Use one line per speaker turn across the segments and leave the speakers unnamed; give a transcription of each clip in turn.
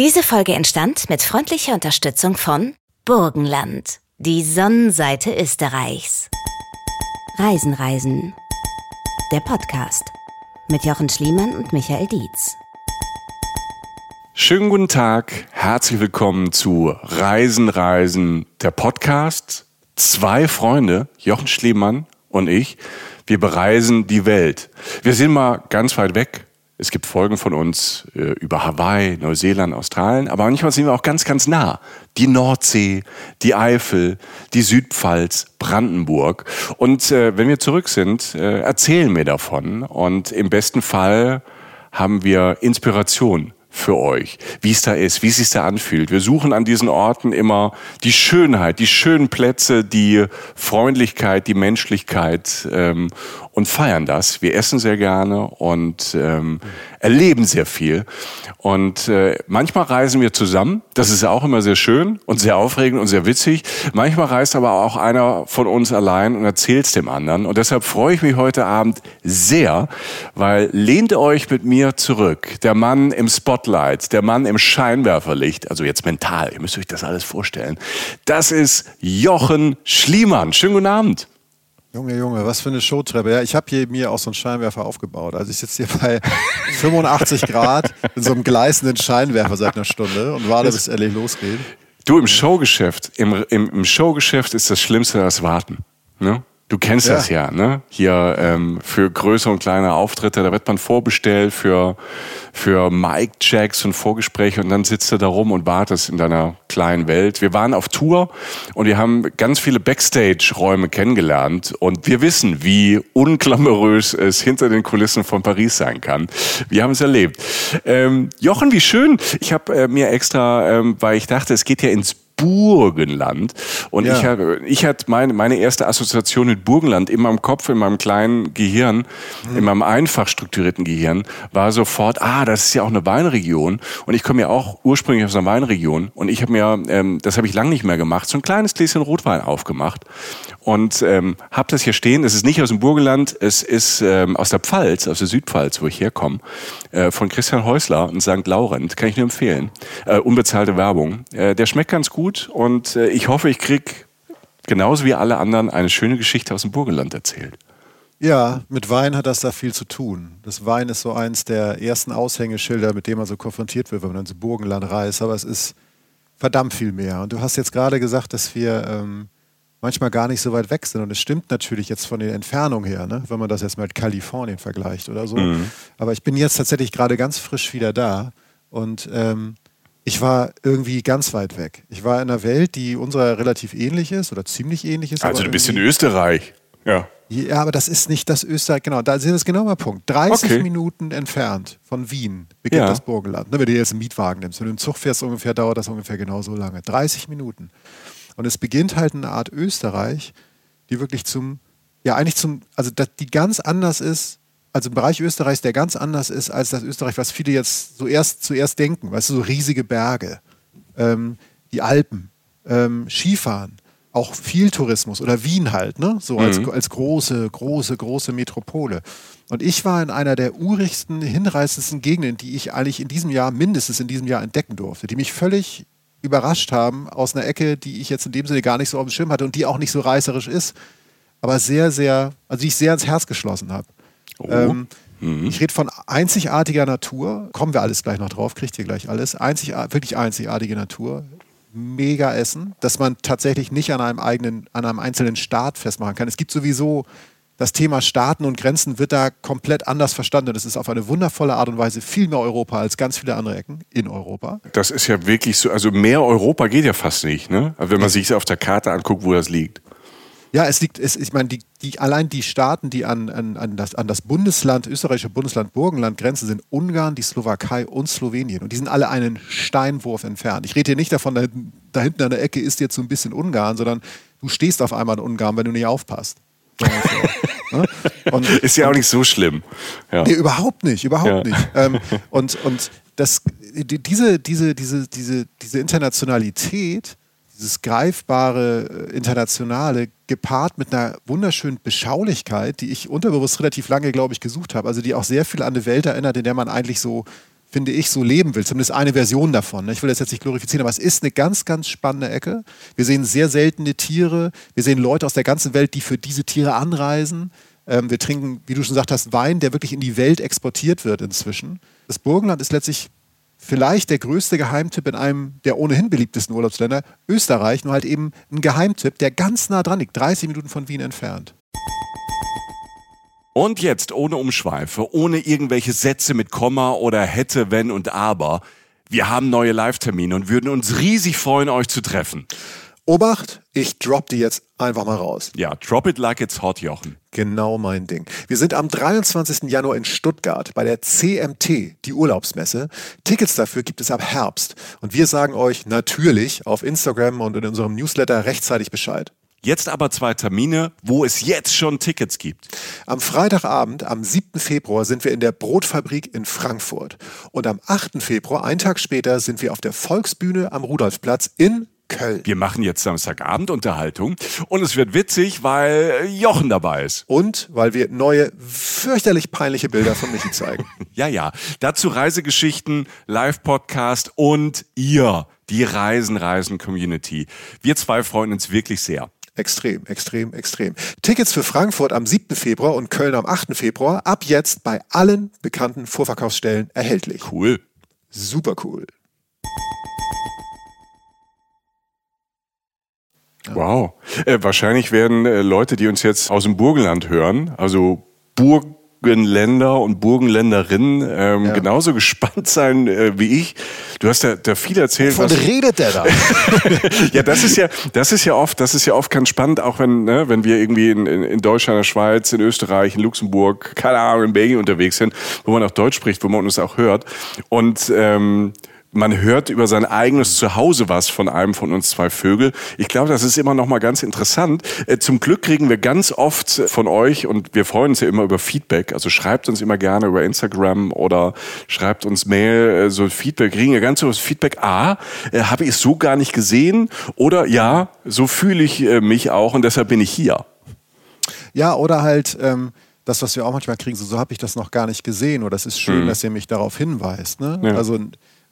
Diese Folge entstand mit freundlicher Unterstützung von Burgenland, die Sonnenseite Österreichs. Reisen, Reisen. Der Podcast mit Jochen Schliemann und Michael Dietz.
Schönen guten Tag, herzlich willkommen zu Reisen, Reisen, der Podcast. Zwei Freunde, Jochen Schliemann und ich, wir bereisen die Welt. Wir sind mal ganz weit weg. Es gibt Folgen von uns äh, über Hawaii, Neuseeland, Australien, aber manchmal sind wir auch ganz, ganz nah. Die Nordsee, die Eifel, die Südpfalz, Brandenburg. Und äh, wenn wir zurück sind, äh, erzählen wir davon. Und im besten Fall haben wir Inspiration für euch, wie es da ist, wie es sich da anfühlt. Wir suchen an diesen Orten immer die Schönheit, die schönen Plätze, die Freundlichkeit, die Menschlichkeit ähm, und feiern das. Wir essen sehr gerne und ähm, erleben sehr viel. Und äh, manchmal reisen wir zusammen. Das ist auch immer sehr schön und sehr aufregend und sehr witzig. Manchmal reist aber auch einer von uns allein und erzählt es dem anderen. Und deshalb freue ich mich heute Abend sehr, weil lehnt euch mit mir zurück. Der Mann im Spotlight, der Mann im Scheinwerferlicht, also jetzt mental, ihr müsst euch das alles vorstellen. Das ist Jochen Schliemann. Schönen guten Abend.
Junge, Junge, was für eine Showtreppe. Ja, ich habe hier mir auch so einen Scheinwerfer aufgebaut. Also ich sitze hier bei 85 Grad in so einem gleißenden Scheinwerfer seit einer Stunde und warte, bis es endlich losgeht.
Du, im Showgeschäft, im, im, im Showgeschäft ist das Schlimmste das Warten. Ne? Du kennst ja. das ja, ne? Hier ähm, für größere und kleine Auftritte, da wird man vorbestellt für, für Mic-Checks und Vorgespräche und dann sitzt du da rum und wartest in deiner kleinen Welt. Wir waren auf Tour und wir haben ganz viele Backstage-Räume kennengelernt und wir wissen, wie unglamourös es hinter den Kulissen von Paris sein kann. Wir haben es erlebt. Ähm, Jochen, wie schön. Ich habe äh, mir extra, ähm, weil ich dachte, es geht ja ins Burgenland. Und ja. ich, hatte, ich hatte meine, meine erste Assoziation mit Burgenland in meinem Kopf, in meinem kleinen Gehirn, mhm. in meinem einfach strukturierten Gehirn, war sofort, ah, das ist ja auch eine Weinregion. Und ich komme ja auch ursprünglich aus einer Weinregion. Und ich habe mir, ähm, das habe ich lange nicht mehr gemacht, so ein kleines Gläschen Rotwein aufgemacht und ähm, habe das hier stehen. Es ist nicht aus dem Burgenland, es ist ähm, aus der Pfalz, aus der Südpfalz, wo ich herkomme, äh, von Christian Häusler und St. Laurent. Kann ich nur empfehlen. Äh, unbezahlte Werbung. Äh, der schmeckt ganz gut und äh, ich hoffe, ich krieg genauso wie alle anderen eine schöne Geschichte aus dem Burgenland erzählt.
Ja, mit Wein hat das da viel zu tun. Das Wein ist so eins der ersten Aushängeschilder, mit dem man so konfrontiert wird, wenn man ins Burgenland reist. Aber es ist verdammt viel mehr. Und du hast jetzt gerade gesagt, dass wir ähm, manchmal gar nicht so weit weg sind. Und es stimmt natürlich jetzt von der Entfernung her, ne? wenn man das jetzt mit Kalifornien vergleicht oder so. Mhm. Aber ich bin jetzt tatsächlich gerade ganz frisch wieder da und ähm, ich war irgendwie ganz weit weg. Ich war in einer Welt, die unserer relativ ähnlich ist oder ziemlich ähnlich ist.
Also du bist in Österreich, ja.
Ja, aber das ist nicht das Österreich, genau, da ist das genau mein Punkt. 30 okay. Minuten entfernt von Wien beginnt ja. das Burgenland. Ne, wenn du jetzt einen Mietwagen nimmst, wenn du einen Zug fährst, ungefähr dauert das ungefähr genauso lange. 30 Minuten. Und es beginnt halt eine Art Österreich, die wirklich zum, ja eigentlich zum, also die ganz anders ist, also im Bereich Österreichs, der ganz anders ist als das Österreich, was viele jetzt so erst, zuerst denken. Weißt du, so riesige Berge, ähm, die Alpen, ähm, Skifahren, auch viel Tourismus oder Wien halt, ne? So als, mhm. als große, große, große Metropole. Und ich war in einer der urigsten, hinreißendsten Gegenden, die ich eigentlich in diesem Jahr, mindestens in diesem Jahr entdecken durfte, die mich völlig überrascht haben aus einer Ecke, die ich jetzt in dem Sinne gar nicht so auf dem Schirm hatte und die auch nicht so reißerisch ist, aber sehr, sehr, also die ich sehr ins Herz geschlossen habe. Oh. Ähm, mhm. Ich rede von einzigartiger Natur, kommen wir alles gleich noch drauf, kriegt ihr gleich alles. Einzig, wirklich einzigartige Natur, mega Essen, dass man tatsächlich nicht an einem eigenen, an einem einzelnen Staat festmachen kann. Es gibt sowieso das Thema Staaten und Grenzen wird da komplett anders verstanden. Das ist auf eine wundervolle Art und Weise viel mehr Europa als ganz viele andere Ecken in Europa.
Das ist ja wirklich so, also mehr Europa geht ja fast nicht, ne? Wenn man sich auf der Karte anguckt, wo das liegt.
Ja, es liegt, es, ich meine, die, die, allein die Staaten, die an, an, an, das, an das Bundesland, österreichische Bundesland Burgenland grenzen, sind Ungarn, die Slowakei und Slowenien. Und die sind alle einen Steinwurf entfernt. Ich rede hier nicht davon, da, da hinten an der Ecke ist jetzt so ein bisschen Ungarn, sondern du stehst auf einmal in Ungarn, wenn du nicht aufpasst.
Ne? Und, ist ja auch nicht so schlimm.
Ja. Nee, überhaupt nicht, überhaupt ja. nicht. Ähm, und und das, diese, diese, diese, diese, diese Internationalität, dieses greifbare äh, Internationale, gepaart mit einer wunderschönen Beschaulichkeit, die ich unterbewusst relativ lange, glaube ich, gesucht habe, also die auch sehr viel an eine Welt erinnert, in der man eigentlich so finde ich, so leben will. Zumindest eine Version davon. Ne? Ich will das jetzt nicht glorifizieren, aber es ist eine ganz, ganz spannende Ecke. Wir sehen sehr seltene Tiere. Wir sehen Leute aus der ganzen Welt, die für diese Tiere anreisen. Ähm, wir trinken, wie du schon gesagt hast, Wein, der wirklich in die Welt exportiert wird inzwischen. Das Burgenland ist letztlich vielleicht der größte Geheimtipp in einem der ohnehin beliebtesten Urlaubsländer, Österreich, nur halt eben ein Geheimtipp, der ganz nah dran liegt, 30 Minuten von Wien entfernt.
Und jetzt ohne Umschweife, ohne irgendwelche Sätze mit Komma oder hätte, wenn und aber. Wir haben neue Live-Termine und würden uns riesig freuen, euch zu treffen.
Obacht, ich drop die jetzt einfach mal raus.
Ja, drop it like it's hot, Jochen.
Genau mein Ding. Wir sind am 23. Januar in Stuttgart bei der CMT, die Urlaubsmesse. Tickets dafür gibt es ab Herbst. Und wir sagen euch natürlich auf Instagram und in unserem Newsletter rechtzeitig Bescheid.
Jetzt aber zwei Termine, wo es jetzt schon Tickets gibt.
Am Freitagabend, am 7. Februar, sind wir in der Brotfabrik in Frankfurt. Und am 8. Februar, einen Tag später, sind wir auf der Volksbühne am Rudolfplatz in Köln.
Wir machen jetzt Samstagabend Unterhaltung und es wird witzig, weil Jochen dabei ist.
Und weil wir neue, fürchterlich peinliche Bilder von Michi zeigen.
ja, ja. Dazu Reisegeschichten, Live-Podcast und ihr, die Reisen-Reisen-Community. Wir zwei freuen uns wirklich sehr.
Extrem, extrem, extrem. Tickets für Frankfurt am 7. Februar und Köln am 8. Februar ab jetzt bei allen bekannten Vorverkaufsstellen erhältlich.
Cool.
Super cool.
Wow. Äh, wahrscheinlich werden äh, Leute, die uns jetzt aus dem Burgenland hören, also Burg Burgenländer und Burgenländerinnen ähm, ja. genauso gespannt sein äh, wie ich. Du hast ja da viel erzählt.
Wovon redet der da?
ja, das ist ja, das ist ja oft, das ist ja oft ganz spannend, auch wenn, ne, wenn wir irgendwie in, in, Deutschland, in der Schweiz, in Österreich, in Luxemburg, keine Ahnung, in Belgien unterwegs sind, wo man auch Deutsch spricht, wo man uns auch hört. Und ähm, man hört über sein eigenes Zuhause was von einem von uns zwei Vögel. Ich glaube, das ist immer noch mal ganz interessant. Äh, zum Glück kriegen wir ganz oft von euch und wir freuen uns ja immer über Feedback. Also schreibt uns immer gerne über Instagram oder schreibt uns Mail äh, so Feedback. Kriegen wir ganz so Feedback. Ah, äh, habe ich es so gar nicht gesehen oder ja, so fühle ich mich auch und deshalb bin ich hier.
Ja, oder halt ähm das, was wir auch manchmal kriegen, so, so habe ich das noch gar nicht gesehen oder es ist schön, mhm. dass ihr mich darauf hinweist. Ne? Ja. Also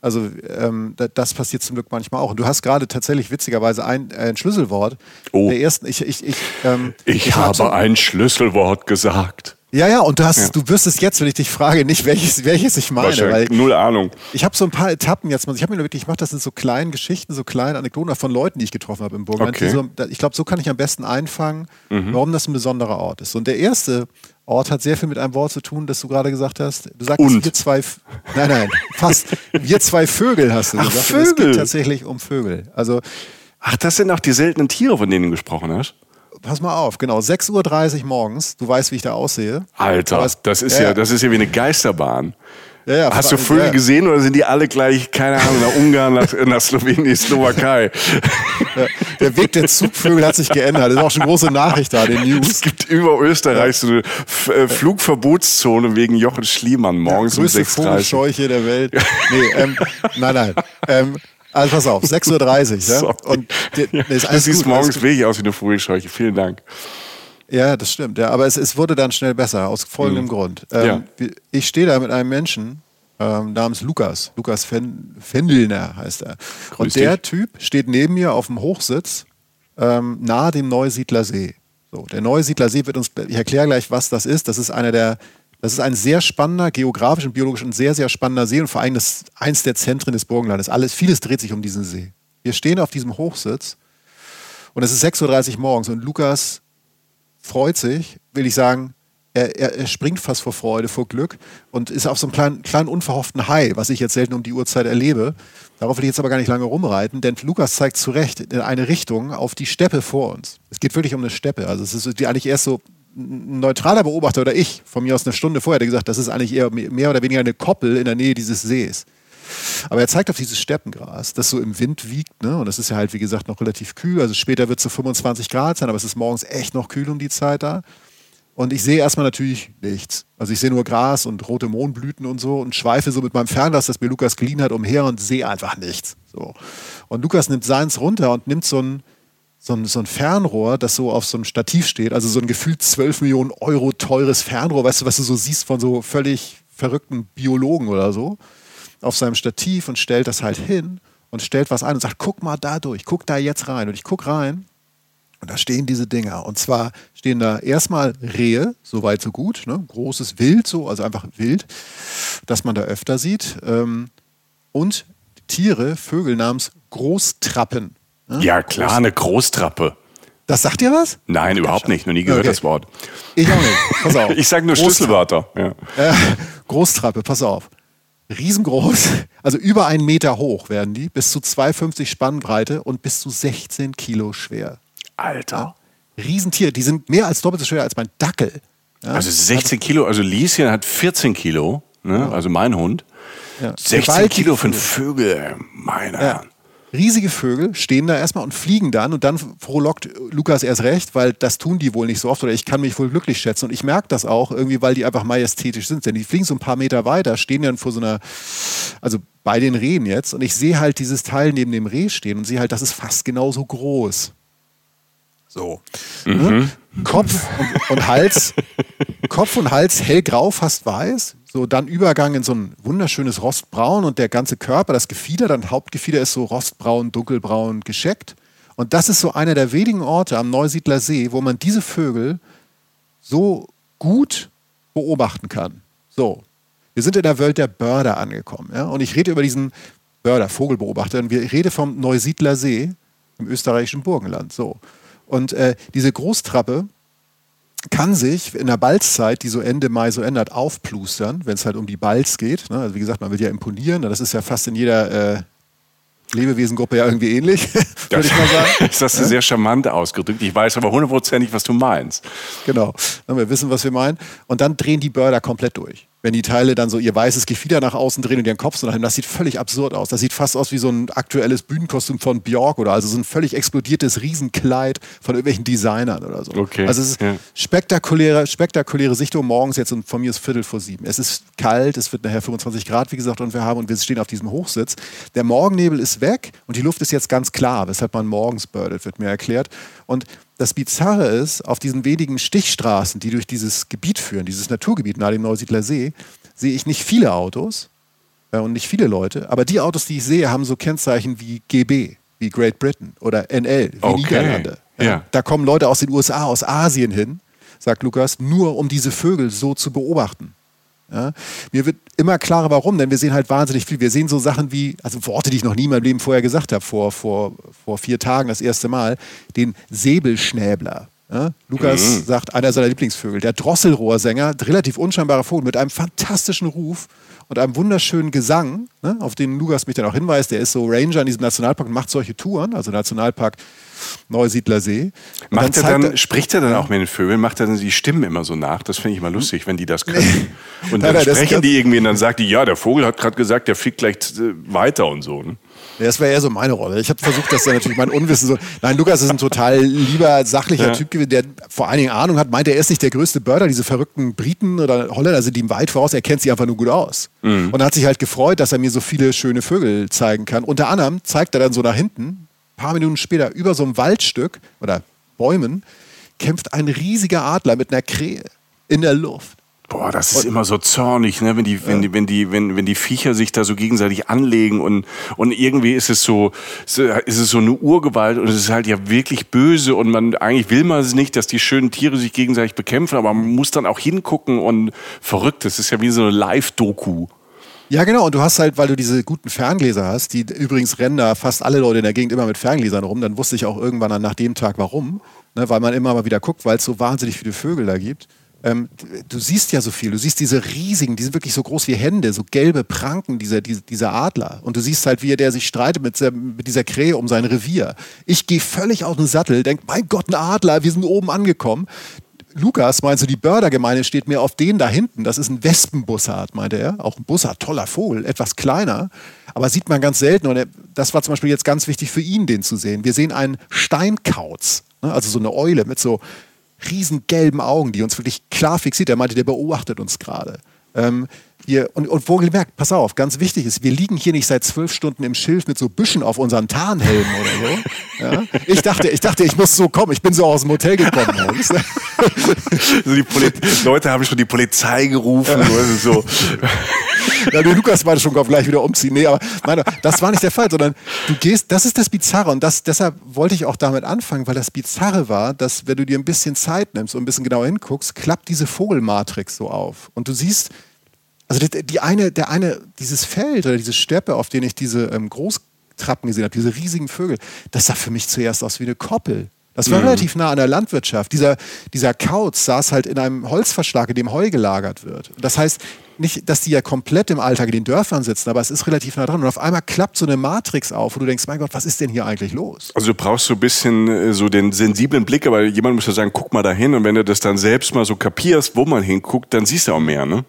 also ähm, das passiert zum Glück manchmal auch. Und du hast gerade tatsächlich witzigerweise ein, ein Schlüsselwort.
Oh.
Der ersten, ich, ich, ich, ähm,
ich, ich habe ein Schlüsselwort gesagt.
Ja, ja, und du, hast, ja. du wirst es jetzt, wenn ich dich frage, nicht welches, welches ich meine.
Weil null Ahnung.
Ich habe so ein paar Etappen jetzt. Ich habe mir wirklich, ich mache das in so kleinen Geschichten, so kleinen Anekdoten von Leuten, die ich getroffen habe im Burgenland.
Okay.
So, ich glaube, so kann ich am besten einfangen, mhm. warum das ein besonderer Ort ist. Und der erste Ort hat sehr viel mit einem Wort zu tun, das du gerade gesagt hast. Du sagst, wir zwei, nein, nein, fast. Wir zwei Vögel hast du
Ach,
gesagt.
Vögel. Es
geht tatsächlich um Vögel. Also,
Ach, das sind auch die seltenen Tiere, von denen du gesprochen hast?
Pass mal auf, genau, 6.30 Uhr morgens, du weißt, wie ich da aussehe.
Alter, es, das, ist ja, ja, das ist ja wie eine Geisterbahn. Ja, ja, Hast du Vögel ja. gesehen oder sind die alle gleich, keine Ahnung, nach Ungarn, nach, nach Slowenien, Slowakei?
Der Weg der Zugvögel hat sich geändert. Das ist auch schon eine große Nachricht da, den News.
Es gibt über Österreich so eine äh, Flugverbotszone wegen Jochen Schliemann morgens ja, um 6.30 Uhr.
Vogelscheuche der Welt. Nee, ähm, nein, nein. Ähm, also pass auf, 6.30 Uhr. Ja? Und
nee, ist du siehst gut, morgens wirklich aus wie eine Vogelscheuche. Vielen Dank.
Ja, das stimmt. Ja, aber es, es wurde dann schnell besser, aus folgendem mhm. Grund. Ähm, ja. Ich stehe da mit einem Menschen ähm, namens Lukas. Lukas Fen Fendelner heißt er. Grüß Und der dich. Typ steht neben mir auf dem Hochsitz ähm, nahe dem Neusiedler See. So, der Neusiedler See wird uns, ich erkläre gleich, was das ist. Das ist einer der, das ist ein sehr spannender, geografisch und biologisch und sehr, sehr spannender See und vor allem das, eins der Zentren des Burgenlandes. Alles, vieles dreht sich um diesen See. Wir stehen auf diesem Hochsitz und es ist 6.30 Uhr morgens und Lukas freut sich, will ich sagen, er, er, er, springt fast vor Freude, vor Glück und ist auf so einem kleinen, kleinen unverhofften High, was ich jetzt selten um die Uhrzeit erlebe. Darauf will ich jetzt aber gar nicht lange rumreiten, denn Lukas zeigt zu Recht in eine Richtung auf die Steppe vor uns. Es geht wirklich um eine Steppe. Also es ist eigentlich erst so ein neutraler Beobachter oder ich, von mir aus eine Stunde vorher, der gesagt, das ist eigentlich eher mehr oder weniger eine Koppel in der Nähe dieses Sees. Aber er zeigt auf dieses Steppengras, das so im Wind wiegt. Ne? Und das ist ja halt, wie gesagt, noch relativ kühl. Also später wird es so 25 Grad sein, aber es ist morgens echt noch kühl um die Zeit da. Und ich sehe erstmal natürlich nichts. Also ich sehe nur Gras und rote Mohnblüten und so und schweife so mit meinem Fernglas, das mir Lukas geliehen hat, umher und sehe einfach nichts. So. Und Lukas nimmt seins runter und nimmt so ein, so ein, so ein Fernrohr, das so auf so einem Stativ steht, also so ein gefühlt 12 Millionen Euro teures Fernrohr, weißt du, was du so siehst von so völlig verrückten Biologen oder so auf seinem Stativ und stellt das halt hin und stellt was ein und sagt, guck mal da durch, guck da jetzt rein. Und ich guck rein und da stehen diese Dinger. Und zwar stehen da erstmal Rehe, so weit, so gut. Ne? Großes Wild, so, also einfach Wild, das man da öfter sieht. Ähm, und Tiere, Vögel namens Großtrappen.
Ne? Ja, klar, eine Großtrappe.
Das sagt dir was?
Nein, ja, überhaupt nicht. Noch nie gehört okay. das Wort.
Ich auch nicht. Pass auf.
ich sage nur Schlüsselwörter. Ja.
Äh, Großtrappe, pass auf. Riesengroß, also über einen Meter hoch werden die, bis zu 2,50 Spannbreite und bis zu 16 Kilo schwer.
Alter.
Ja? Riesentier, die sind mehr als doppelt so schwer als mein Dackel.
Ja? Also 16 Kilo, also Lieschen hat 14 Kilo, ne? ja. also mein Hund. 16 Kilo für einen Vögel, meine Herren.
Riesige Vögel stehen da erstmal und fliegen dann und dann frohlockt Lukas erst recht, weil das tun die wohl nicht so oft oder ich kann mich wohl glücklich schätzen und ich merke das auch irgendwie, weil die einfach majestätisch sind. Denn die fliegen so ein paar Meter weiter, stehen dann vor so einer, also bei den Rehen jetzt und ich sehe halt dieses Teil neben dem Reh stehen und sehe halt, das ist fast genauso groß. So. Mhm. Kopf und, und, Hals, Kopf und Hals hellgrau, fast weiß. So, dann Übergang in so ein wunderschönes Rostbraun und der ganze Körper, das Gefieder, dann Hauptgefieder ist so rostbraun, dunkelbraun gescheckt. Und das ist so einer der wenigen Orte am Neusiedler See, wo man diese Vögel so gut beobachten kann. So, wir sind in der Welt der Börder angekommen. Ja? Und ich rede über diesen Börder, Vogelbeobachter. Und wir reden vom Neusiedler See im österreichischen Burgenland. So. Und äh, diese Großtrappe kann sich in der Balzzeit, die so Ende Mai so ändert, aufplustern, wenn es halt um die Balz geht. Ne? Also wie gesagt, man will ja imponieren. Das ist ja fast in jeder äh, Lebewesengruppe ja irgendwie ähnlich, würde ich mal sagen.
Das hast du ja? sehr charmant ausgedrückt. Ich weiß aber hundertprozentig, was du meinst.
Genau. Wir wissen, was wir meinen. Und dann drehen die Börder komplett durch wenn die Teile dann so ihr weißes Gefieder nach außen drehen und ihren Kopf so nach hinten, das sieht völlig absurd aus. Das sieht fast aus wie so ein aktuelles Bühnenkostüm von Björk oder also so ein völlig explodiertes Riesenkleid von irgendwelchen Designern oder so.
Okay.
Also es ist ja. spektakuläre, spektakuläre Sichtung morgens jetzt und von mir ist Viertel vor sieben. Es ist kalt, es wird nachher 25 Grad, wie gesagt, und wir haben und wir stehen auf diesem Hochsitz. Der Morgennebel ist weg und die Luft ist jetzt ganz klar, weshalb man morgens birdet, wird mir erklärt. Und das Bizarre ist, auf diesen wenigen Stichstraßen, die durch dieses Gebiet führen, dieses Naturgebiet nahe dem Neusiedler See, sehe ich nicht viele Autos äh, und nicht viele Leute, aber die Autos, die ich sehe, haben so Kennzeichen wie GB, wie Great Britain oder NL, wie okay. Niederlande. Ja. Ja. Da kommen Leute aus den USA, aus Asien hin, sagt Lukas, nur um diese Vögel so zu beobachten. Ja? Mir wird immer klarer, warum, denn wir sehen halt wahnsinnig viel. Wir sehen so Sachen wie, also Worte, die ich noch nie in meinem Leben vorher gesagt habe, vor, vor, vor vier Tagen das erste Mal, den Säbelschnäbler. Ja? Lukas mhm. sagt, einer seiner Lieblingsvögel, der Drosselrohrsänger, relativ unscheinbarer Vogel mit einem fantastischen Ruf und einem wunderschönen Gesang, ne, auf den Lukas mich dann auch hinweist. Der ist so Ranger in diesem Nationalpark und macht solche Touren, also Nationalpark Neusiedler See.
Macht er dann, spricht er dann auch mit den Vögeln? Macht er dann die Stimmen immer so nach? Das finde ich immer lustig, wenn die das können. Und dann nein, nein, sprechen die irgendwie und dann sagt die, ja, der Vogel hat gerade gesagt, der fliegt gleich äh, weiter und so. Ne?
Das wäre eher so meine Rolle. Ich habe versucht, dass er natürlich mein Unwissen so. Nein, Lukas ist ein total lieber, sachlicher ja. Typ gewesen, der vor allen Dingen Ahnung hat, meint, er ist nicht der größte Börder. Diese verrückten Briten oder Holländer sind ihm weit voraus. Er kennt sie einfach nur gut aus. Mhm. Und hat sich halt gefreut, dass er mir so viele schöne Vögel zeigen kann. Unter anderem zeigt er dann so nach hinten, ein paar Minuten später, über so einem Waldstück oder Bäumen, kämpft ein riesiger Adler mit einer Krähe in der Luft.
Boah, das ist und, immer so zornig, ne? wenn die, wenn die, wenn die, wenn, wenn die Viecher sich da so gegenseitig anlegen und, und irgendwie ist es so, ist es so eine Urgewalt und es ist halt ja wirklich böse und man, eigentlich will man es nicht, dass die schönen Tiere sich gegenseitig bekämpfen, aber man muss dann auch hingucken und verrückt, das ist ja wie so eine Live-Doku.
Ja, genau. Und du hast halt, weil du diese guten Ferngläser hast, die übrigens rennen da fast alle Leute in der Gegend immer mit Ferngläsern rum, dann wusste ich auch irgendwann nach dem Tag warum. Ne, weil man immer mal wieder guckt, weil es so wahnsinnig viele Vögel da gibt. Ähm, du siehst ja so viel. Du siehst diese riesigen, die sind wirklich so groß wie Hände, so gelbe Pranken dieser, dieser Adler. Und du siehst halt, wie er der sich streitet mit, mit dieser Krähe um sein Revier. Ich gehe völlig aus dem Sattel, denke, mein Gott, ein Adler, wir sind oben angekommen. Lukas meinst du, die Bördergemeinde steht mir auf den da hinten. Das ist ein Wespenbussard, meinte er. Auch ein Bussard, toller Vogel, etwas kleiner, aber sieht man ganz selten. Und das war zum Beispiel jetzt ganz wichtig für ihn, den zu sehen. Wir sehen einen Steinkauz, ne? also so eine Eule mit so riesengelben Augen, die uns wirklich klar fixiert. Er meinte, der beobachtet uns gerade. Ähm, hier, und, und wohlgemerkt, pass auf, ganz wichtig ist, wir liegen hier nicht seit zwölf Stunden im Schilf mit so Büschen auf unseren Tarnhelmen oder so. Ja? Ich, dachte, ich dachte, ich muss so kommen. Ich bin so aus dem Hotel gekommen. also
die Leute haben schon die Polizei gerufen. Ja. So.
ja, der Lukas meinte schon, gleich wieder umziehen. Nee, aber nein, das war nicht der Fall, sondern du gehst, das ist das Bizarre und das, deshalb wollte ich auch damit anfangen, weil das Bizarre war, dass wenn du dir ein bisschen Zeit nimmst und ein bisschen genauer hinguckst, klappt diese Vogelmatrix so auf und du siehst, also die, die eine, der eine, dieses Feld oder diese Steppe, auf denen ich diese ähm, Großtrappen gesehen habe, diese riesigen Vögel, das sah für mich zuerst aus wie eine Koppel. Das war mhm. relativ nah an der Landwirtschaft. Dieser, dieser Kauz saß halt in einem Holzverschlag, in dem Heu gelagert wird. Das heißt, nicht, dass die ja komplett im Alltag in den Dörfern sitzen, aber es ist relativ nah dran. Und auf einmal klappt so eine Matrix auf, wo du denkst, mein Gott, was ist denn hier eigentlich los?
Also du brauchst so ein bisschen äh, so den sensiblen Blick, aber jemand muss ja sagen, guck mal dahin. Und wenn du das dann selbst mal so kapierst, wo man hinguckt, dann siehst du auch mehr, ne?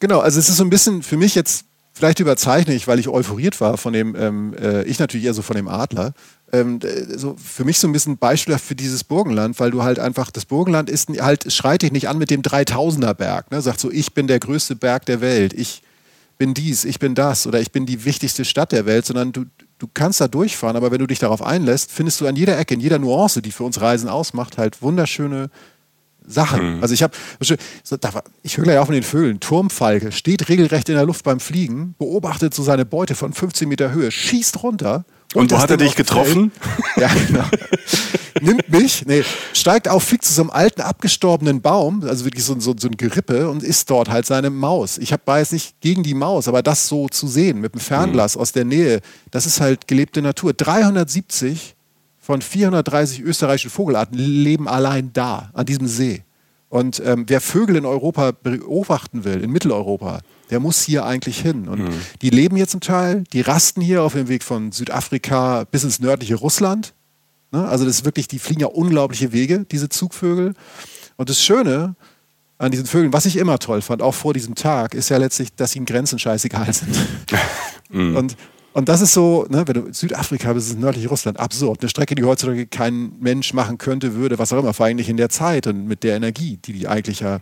Genau, also es ist so ein bisschen für mich jetzt vielleicht überzeichne ich, weil ich euphoriert war von dem, ähm, äh, ich natürlich eher so von dem Adler. Ähm, so für mich so ein bisschen beispielhaft für dieses Burgenland, weil du halt einfach, das Burgenland ist halt, schreit dich nicht an mit dem 3000er Berg, ne? sagt so, ich bin der größte Berg der Welt, ich bin dies, ich bin das oder ich bin die wichtigste Stadt der Welt, sondern du, du kannst da durchfahren, aber wenn du dich darauf einlässt, findest du an jeder Ecke, in jeder Nuance, die für uns Reisen ausmacht, halt wunderschöne Sachen. Mhm. Also ich habe, ich höre gleich auch von den Vögeln, Turmfalke steht regelrecht in der Luft beim Fliegen, beobachtet so seine Beute von 15 Meter Höhe, schießt runter.
Und, und wo hat er dich getroffen?
Ja, genau. Nimmt mich, nee, steigt auf, fliegt zu so einem alten, abgestorbenen Baum, also wirklich so, so, so ein Gerippe und isst dort halt seine Maus. Ich habe jetzt nicht gegen die Maus, aber das so zu sehen, mit dem Fernglas mhm. aus der Nähe, das ist halt gelebte Natur. 370 von 430 österreichischen Vogelarten leben allein da, an diesem See. Und ähm, wer Vögel in Europa beobachten will, in Mitteleuropa, der muss hier eigentlich hin. Und mhm. die leben hier zum Teil, die rasten hier auf dem Weg von Südafrika bis ins nördliche Russland. Ne? Also das ist wirklich, die fliegen ja unglaubliche Wege, diese Zugvögel. Und das Schöne an diesen Vögeln, was ich immer toll fand, auch vor diesem Tag, ist ja letztlich, dass ihnen Grenzen scheißegal sind. mhm. Und und das ist so, ne, wenn du Südafrika bist, ist nördlich Russland, absurd. Eine Strecke, die heutzutage kein Mensch machen könnte, würde, was auch immer, vor allem in der Zeit und mit der Energie, die die eigentlich ja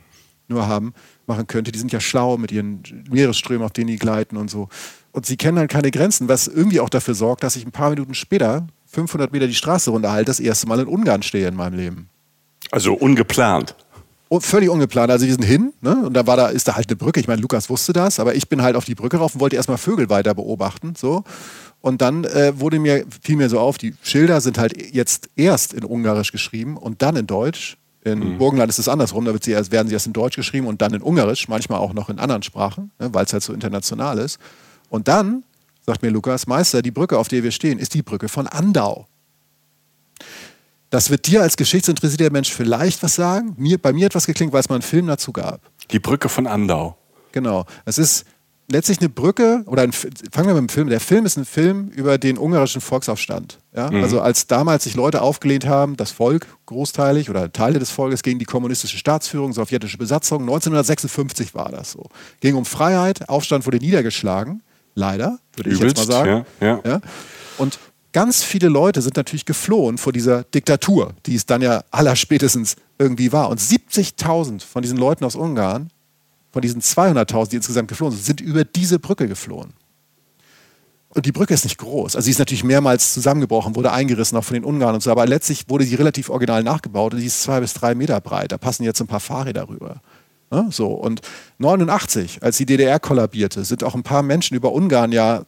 nur haben, machen könnte. Die sind ja schlau mit ihren Meeresströmen, auf denen die gleiten und so. Und sie kennen halt keine Grenzen, was irgendwie auch dafür sorgt, dass ich ein paar Minuten später, 500 Meter die Straße runterhalte, das erste Mal in Ungarn stehe in meinem Leben.
Also ungeplant
völlig ungeplant. Also wir sind hin ne? und da war da, ist da halt eine Brücke. Ich meine, Lukas wusste das, aber ich bin halt auf die Brücke rauf und wollte erstmal Vögel weiter beobachten. So. Und dann äh, wurde mir, fiel mir so auf, die Schilder sind halt jetzt erst in Ungarisch geschrieben und dann in Deutsch. In mhm. Burgenland ist es andersrum, da wird sie erst, werden sie erst in Deutsch geschrieben und dann in Ungarisch, manchmal auch noch in anderen Sprachen, ne? weil es halt so international ist. Und dann, sagt mir Lukas, Meister, die Brücke, auf der wir stehen, ist die Brücke von Andau. Das wird dir als geschichtsinteressierter Mensch vielleicht was sagen. Mir, bei mir hat was geklingt, weil es mal einen Film dazu gab.
Die Brücke von Andau.
Genau. Es ist letztlich eine Brücke, oder ein, fangen wir mit dem Film. Der Film ist ein Film über den ungarischen Volksaufstand. Ja? Mhm. Also als damals sich Leute aufgelehnt haben, das Volk großteilig oder Teile des Volkes gegen die kommunistische Staatsführung, sowjetische Besatzung. 1956 war das so. Ging um Freiheit, Aufstand wurde niedergeschlagen. Leider, würde ich jetzt mal sagen. Ja, ja. ja. Und ganz viele Leute sind natürlich geflohen vor dieser Diktatur, die es dann ja allerspätestens irgendwie war. Und 70.000 von diesen Leuten aus Ungarn, von diesen 200.000, die insgesamt geflohen sind, sind über diese Brücke geflohen. Und die Brücke ist nicht groß. Also sie ist natürlich mehrmals zusammengebrochen, wurde eingerissen, auch von den Ungarn und so. Aber letztlich wurde sie relativ original nachgebaut und sie ist zwei bis drei Meter breit. Da passen jetzt ein paar Fahrräder rüber. Ja, so. Und 89, als die DDR kollabierte, sind auch ein paar Menschen über Ungarn ja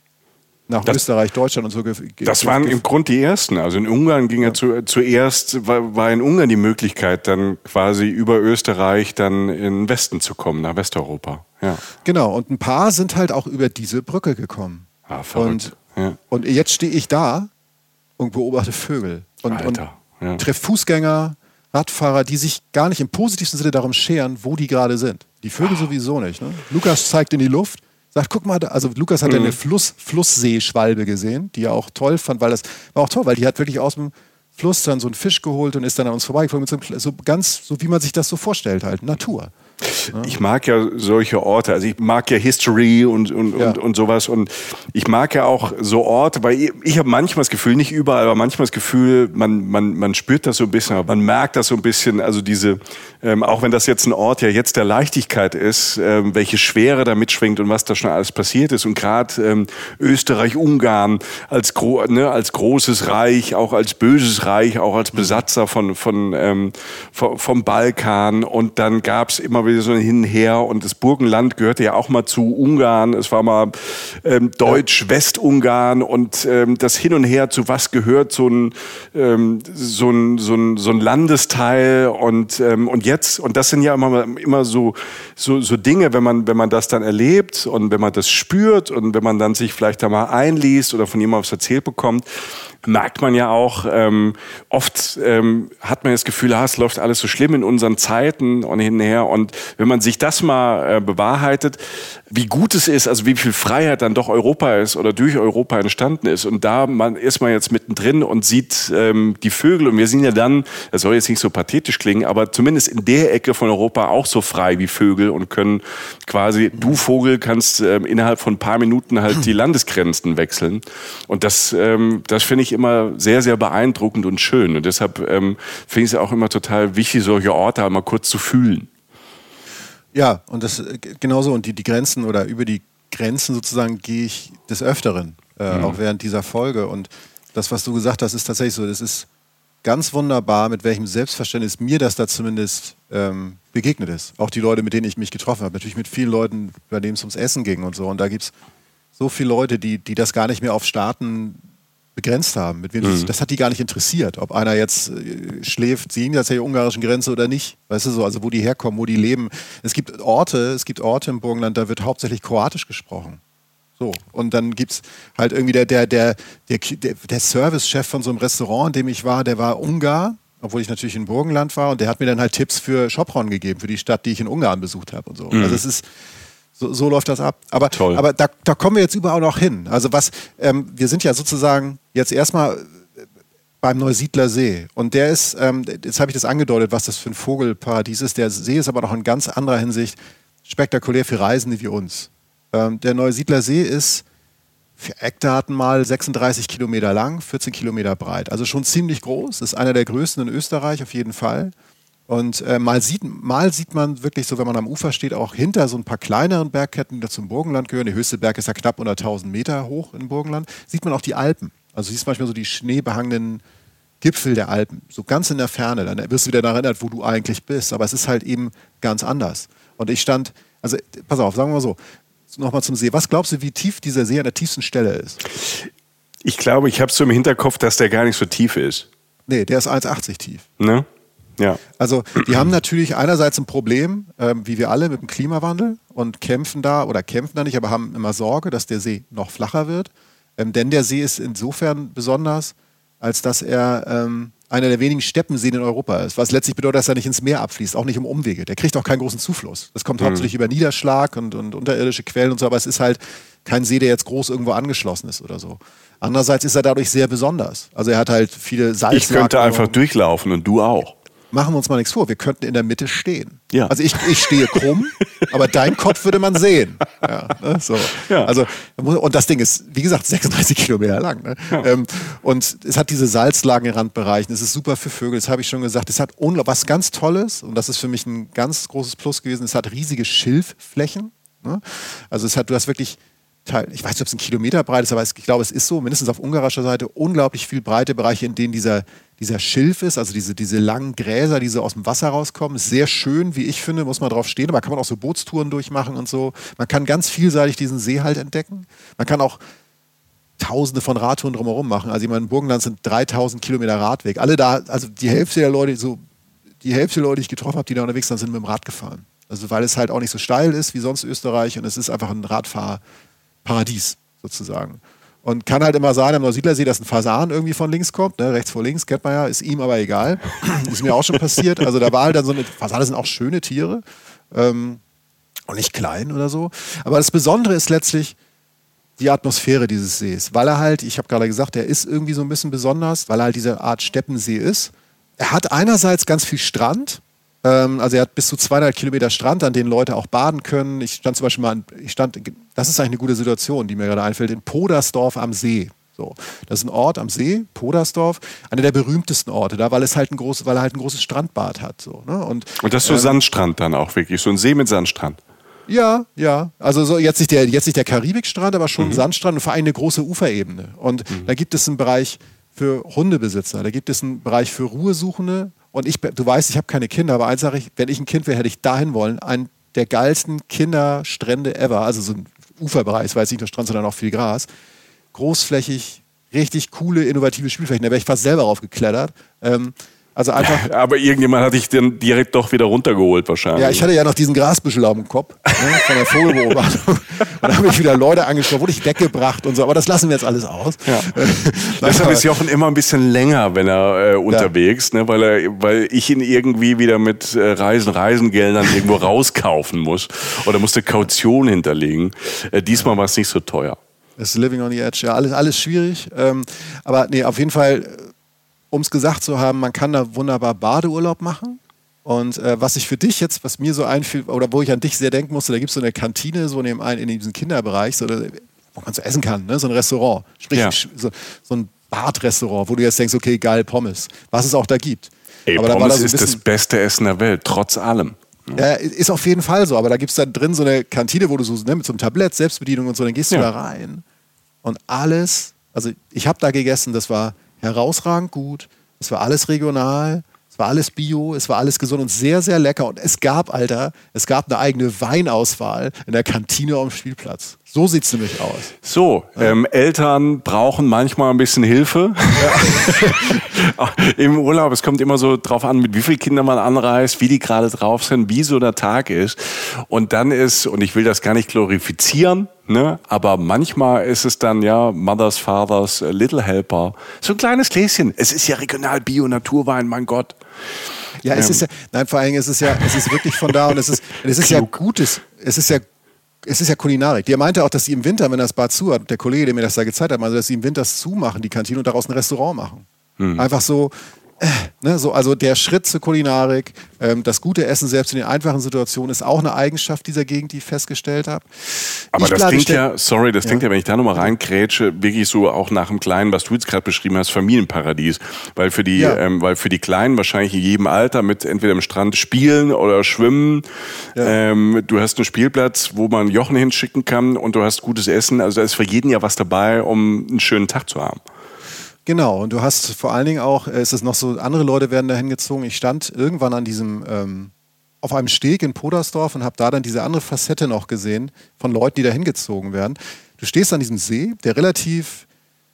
nach das, Österreich, Deutschland und so.
Das waren im Grunde die ersten. Also in Ungarn ging ja, ja zu, zuerst, war, war, in Ungarn die Möglichkeit, dann quasi über Österreich dann in den Westen zu kommen, nach Westeuropa. Ja.
Genau, und ein paar sind halt auch über diese Brücke gekommen.
Ah, verrückt.
Und, ja. und jetzt stehe ich da und beobachte Vögel. Und, Alter, und ja. treffe Fußgänger, Radfahrer, die sich gar nicht im positivsten Sinne darum scheren, wo die gerade sind. Die Vögel oh. sowieso nicht. Ne? Lukas zeigt in die Luft sagt, guck mal, also Lukas hat mhm. ja eine Fluss, Flussseeschwalbe gesehen, die er auch toll fand, weil das war auch toll, weil die hat wirklich aus dem Fluss dann so einen Fisch geholt und ist dann an uns vorbeigeflogen, so, so ganz, so wie man sich das so vorstellt halt, Natur.
Ich mag ja solche Orte, also ich mag ja History und, und, ja. und, und sowas. Und ich mag ja auch so Orte, weil ich, ich habe manchmal das Gefühl, nicht überall, aber manchmal das Gefühl, man, man, man spürt das so ein bisschen, man merkt das so ein bisschen, also diese, ähm, auch wenn das jetzt ein Ort ja jetzt der Leichtigkeit ist, ähm, welche Schwere da mitschwingt und was da schon alles passiert ist. Und gerade ähm, Österreich, Ungarn als, gro ne, als großes Reich, auch als böses Reich, auch als Besatzer von, von, ähm, vom Balkan. Und dann gab es immer wieder wieder so hin und her. Und das Burgenland gehörte ja auch mal zu Ungarn. Es war mal ähm, Deutsch-Westungarn und ähm, das hin und her zu was gehört so ein, ähm, so ein, so ein, so ein Landesteil? Und, ähm, und jetzt, und das sind ja immer, immer so, so, so Dinge, wenn man, wenn man das dann erlebt und wenn man das spürt und wenn man dann sich vielleicht da mal einliest oder von jemandem was erzählt bekommt, merkt man ja auch, ähm, oft ähm, hat man das Gefühl, ah, es läuft alles so schlimm in unseren Zeiten und hinher. Und wenn man sich das mal äh, bewahrheitet, wie gut es ist, also wie viel Freiheit dann doch Europa ist oder durch Europa entstanden ist. Und da man, ist man jetzt mittendrin und sieht ähm, die Vögel. Und wir sind ja dann, das soll jetzt nicht so pathetisch klingen, aber zumindest in der Ecke von Europa auch so frei wie Vögel und können quasi, du Vogel kannst ähm, innerhalb von ein paar Minuten halt die Landesgrenzen wechseln. Und das, ähm, das finde ich immer sehr, sehr beeindruckend und schön. Und deshalb ähm, finde ich es auch immer total wichtig, solche Orte einmal kurz zu fühlen.
Ja, und das äh, genauso. Und die, die Grenzen oder über die Grenzen sozusagen gehe ich des Öfteren, äh, mhm. auch während dieser Folge. Und das, was du gesagt hast, ist tatsächlich so. Das ist ganz wunderbar, mit welchem Selbstverständnis mir das da zumindest ähm, begegnet ist. Auch die Leute, mit denen ich mich getroffen habe. Natürlich mit vielen Leuten, bei denen es ums Essen ging und so. Und da gibt es so viele Leute, die, die das gar nicht mehr auf Staaten begrenzt haben. Mit wem mhm. Das hat die gar nicht interessiert, ob einer jetzt äh, schläft, sie jenseits der ungarischen Grenze oder nicht. Weißt du so, also wo die herkommen, wo die leben. Es gibt Orte, es gibt Orte im Burgenland, da wird hauptsächlich Kroatisch gesprochen. So. Und dann gibt es halt irgendwie der, der, der, der, der Servicechef von so einem Restaurant, in dem ich war, der war Ungar, obwohl ich natürlich in Burgenland war, und der hat mir dann halt Tipps für Schopron gegeben, für die Stadt, die ich in Ungarn besucht habe und so. Mhm. Also es ist so, so, läuft das ab. Aber, Toll. aber da, da, kommen wir jetzt überall noch hin. Also was, ähm, wir sind ja sozusagen jetzt erstmal beim Neusiedler See. Und der ist, ähm, jetzt habe ich das angedeutet, was das für ein Vogelparadies ist. Der See ist aber noch in ganz anderer Hinsicht spektakulär für Reisende wie uns. Ähm, der Neusiedler See ist für Eckdaten mal 36 Kilometer lang, 14 Kilometer breit. Also schon ziemlich groß. Ist einer der größten in Österreich auf jeden Fall. Und äh, mal, sieht, mal sieht man wirklich so, wenn man am Ufer steht, auch hinter so ein paar kleineren Bergketten, die zum Burgenland gehören. Der höchste Berg ist ja knapp unter 1000 Meter hoch im Burgenland. Sieht man auch die Alpen. Also siehst manchmal so die schneebehangenen Gipfel der Alpen, so ganz in der Ferne. Dann wirst du wieder daran erinnert, wo du eigentlich bist. Aber es ist halt eben ganz anders. Und ich stand, also pass auf, sagen wir mal so, nochmal zum See. Was glaubst du, wie tief dieser See an der tiefsten Stelle ist?
Ich glaube, ich habe so im Hinterkopf, dass der gar nicht so tief ist.
Nee, der ist 1,80 tief.
Ne? Ja.
Also die haben natürlich einerseits ein Problem, ähm, wie wir alle, mit dem Klimawandel und kämpfen da oder kämpfen da nicht, aber haben immer Sorge, dass der See noch flacher wird. Ähm, denn der See ist insofern besonders, als dass er ähm, einer der wenigen Steppenseen in Europa ist, was letztlich bedeutet, dass er nicht ins Meer abfließt, auch nicht um Umwege. Der kriegt auch keinen großen Zufluss. Das kommt mhm. hauptsächlich über Niederschlag und, und unterirdische Quellen und so, aber es ist halt kein See, der jetzt groß irgendwo angeschlossen ist oder so. Andererseits ist er dadurch sehr besonders. Also er hat halt viele Salzlagen.
Ich könnte einfach durchlaufen und du auch
machen wir uns mal nichts vor, wir könnten in der Mitte stehen. Ja. Also ich, ich stehe krumm, aber dein Kopf würde man sehen. Ja, ne, so. ja. Also, und das Ding ist, wie gesagt, 36 Kilometer lang. Ne? Ja. Ähm, und es hat diese Salzlagen in Randbereichen. Es ist super für Vögel, das habe ich schon gesagt. Es hat was ganz Tolles, und das ist für mich ein ganz großes Plus gewesen, es hat riesige Schilfflächen. Ne? Also es hat, du hast wirklich Teil, ich weiß nicht, ob es ein Kilometer breit ist, aber ich glaube, es ist so, mindestens auf ungarischer Seite, unglaublich viel breite Bereiche, in denen dieser, dieser Schilf ist, also diese, diese langen Gräser, die so aus dem Wasser rauskommen. Sehr schön, wie ich finde, muss man drauf stehen, aber kann man auch so Bootstouren durchmachen und so. Man kann ganz vielseitig diesen See halt entdecken. Man kann auch Tausende von Radtouren drumherum machen. Also ich meine, in Burgenland sind 3000 Kilometer Radweg. Alle da, also die Hälfte der Leute, so die Hälfte der Leute, die ich getroffen habe, die da unterwegs sind, sind mit dem Rad gefahren. Also weil es halt auch nicht so steil ist wie sonst Österreich und es ist einfach ein Radfahr- Paradies sozusagen. Und kann halt immer sagen, am Neusiedlersee, dass ein Fasan irgendwie von links kommt, ne? rechts vor links, kennt man ja, ist ihm aber egal. ist mir auch schon passiert. Also da war halt dann so eine, Fasane sind auch schöne Tiere ähm, und nicht klein oder so. Aber das Besondere ist letztlich die Atmosphäre dieses Sees, weil er halt, ich habe gerade gesagt, er ist irgendwie so ein bisschen besonders, weil er halt diese Art Steppensee ist. Er hat einerseits ganz viel Strand, also er hat bis zu 200 Kilometer Strand, an denen Leute auch baden können. Ich stand zum Beispiel mal, ich stand, das ist eigentlich eine gute Situation, die mir gerade einfällt, in Podersdorf am See. So, das ist ein Ort am See, Podersdorf, einer der berühmtesten Orte da, weil es halt ein großes, weil er halt ein großes Strandbad hat. So, ne? und,
und das ist so ähm, Sandstrand dann auch wirklich, so ein See mit Sandstrand.
Ja, ja. Also so jetzt nicht der, jetzt nicht der Karibikstrand, aber schon mhm. Sandstrand und vor allem eine große Uferebene. Und mhm. da gibt es einen Bereich für Hundebesitzer, da gibt es einen Bereich für Ruhesuchende Und ich, du weißt, ich habe keine Kinder, aber eins sage ich, wenn ich ein Kind wäre, hätte ich dahin wollen. Ein der geilsten Kinderstrände ever. Also so ein Uferbereich, war jetzt nicht nur Strand, sondern auch viel Gras. Großflächig, richtig coole, innovative Spielflächen. Da wäre ich fast selber raufgeklettert. Ähm, also einfach.
Aber irgendjemand hat dich dann direkt doch wieder runtergeholt wahrscheinlich.
Ja, ich hatte ja noch diesen Grasbüschel auf dem Kopf ne, von der Vogelbeobachtung. und da habe ich wieder Leute angesprochen, wurde ich weggebracht und so. Aber das lassen wir jetzt alles aus. Ja.
Deshalb ist Jochen immer ein bisschen länger, wenn er äh, unterwegs, ja. ne, weil, er, weil ich ihn irgendwie wieder mit äh, Reisen, Reisengeldern irgendwo rauskaufen muss. Oder musste Kaution hinterlegen. Äh, diesmal war es nicht so teuer.
Das ist Living on the Edge, ja, alles, alles schwierig. Ähm, aber nee, auf jeden Fall um es gesagt zu haben, man kann da wunderbar Badeurlaub machen. Und äh, was ich für dich jetzt, was mir so einfiel, oder wo ich an dich sehr denken musste, da gibt es so eine Kantine, so neben in diesem Kinderbereich, so, wo man so essen kann, ne? so ein Restaurant. Sprich, ja. so, so ein Badrestaurant, wo du jetzt denkst, okay, geil, Pommes. Was es auch da gibt.
Ey, aber Pommes da so ist das beste Essen der Welt, trotz allem.
Ja, ist auf jeden Fall so, aber da gibt es dann drin so eine Kantine, wo du so ne, mit so einem Tablett, Selbstbedienung und so, dann gehst du ja. da rein und alles, also ich habe da gegessen, das war herausragend gut. Es war alles regional, es war alles bio, es war alles gesund und sehr, sehr lecker. Und es gab, Alter, es gab eine eigene Weinauswahl in der Kantine am Spielplatz. So sieht es nämlich aus.
So, ja. ähm, Eltern brauchen manchmal ein bisschen Hilfe. Ja. Im Urlaub, es kommt immer so drauf an, mit wie vielen Kindern man anreist, wie die gerade drauf sind, wie so der Tag ist. Und dann ist, und ich will das gar nicht glorifizieren, ne, aber manchmal ist es dann ja Mothers, Fathers, Little Helper. So ein kleines Gläschen. Es ist ja regional Bio, Naturwein, mein Gott.
Ja, es ähm. ist ja, nein, vor allem ist es ja, es ist wirklich von da und es ist, es ist ja gutes, es ist ja es ist ja Kulinarik. Der meinte auch, dass sie im Winter, wenn das Bad zu hat, der Kollege, der mir das da gezeigt hat, meinte, dass sie im Winter zumachen, die Kantine, und daraus ein Restaurant machen. Mhm. Einfach so, Ne, so, also der Schritt zur Kulinarik, ähm, das gute Essen selbst in den einfachen Situationen ist auch eine Eigenschaft dieser Gegend, die ich festgestellt habe.
Aber ich das klingt ja, sorry, das ja. klingt ja, wenn ich da nochmal reinkrätsche, wirklich so auch nach dem Kleinen, was du jetzt gerade beschrieben hast, Familienparadies. Weil für die, ja. ähm, weil für die Kleinen wahrscheinlich in jedem Alter mit entweder am Strand spielen oder schwimmen. Ja. Ähm, du hast einen Spielplatz, wo man Jochen hinschicken kann und du hast gutes Essen. Also da ist für jeden ja was dabei, um einen schönen Tag zu haben.
Genau, und du hast vor allen Dingen auch, äh, es ist noch so, andere Leute werden da hingezogen. Ich stand irgendwann an diesem, ähm, auf einem Steg in Podersdorf und habe da dann diese andere Facette noch gesehen von Leuten, die da hingezogen werden. Du stehst an diesem See, der relativ,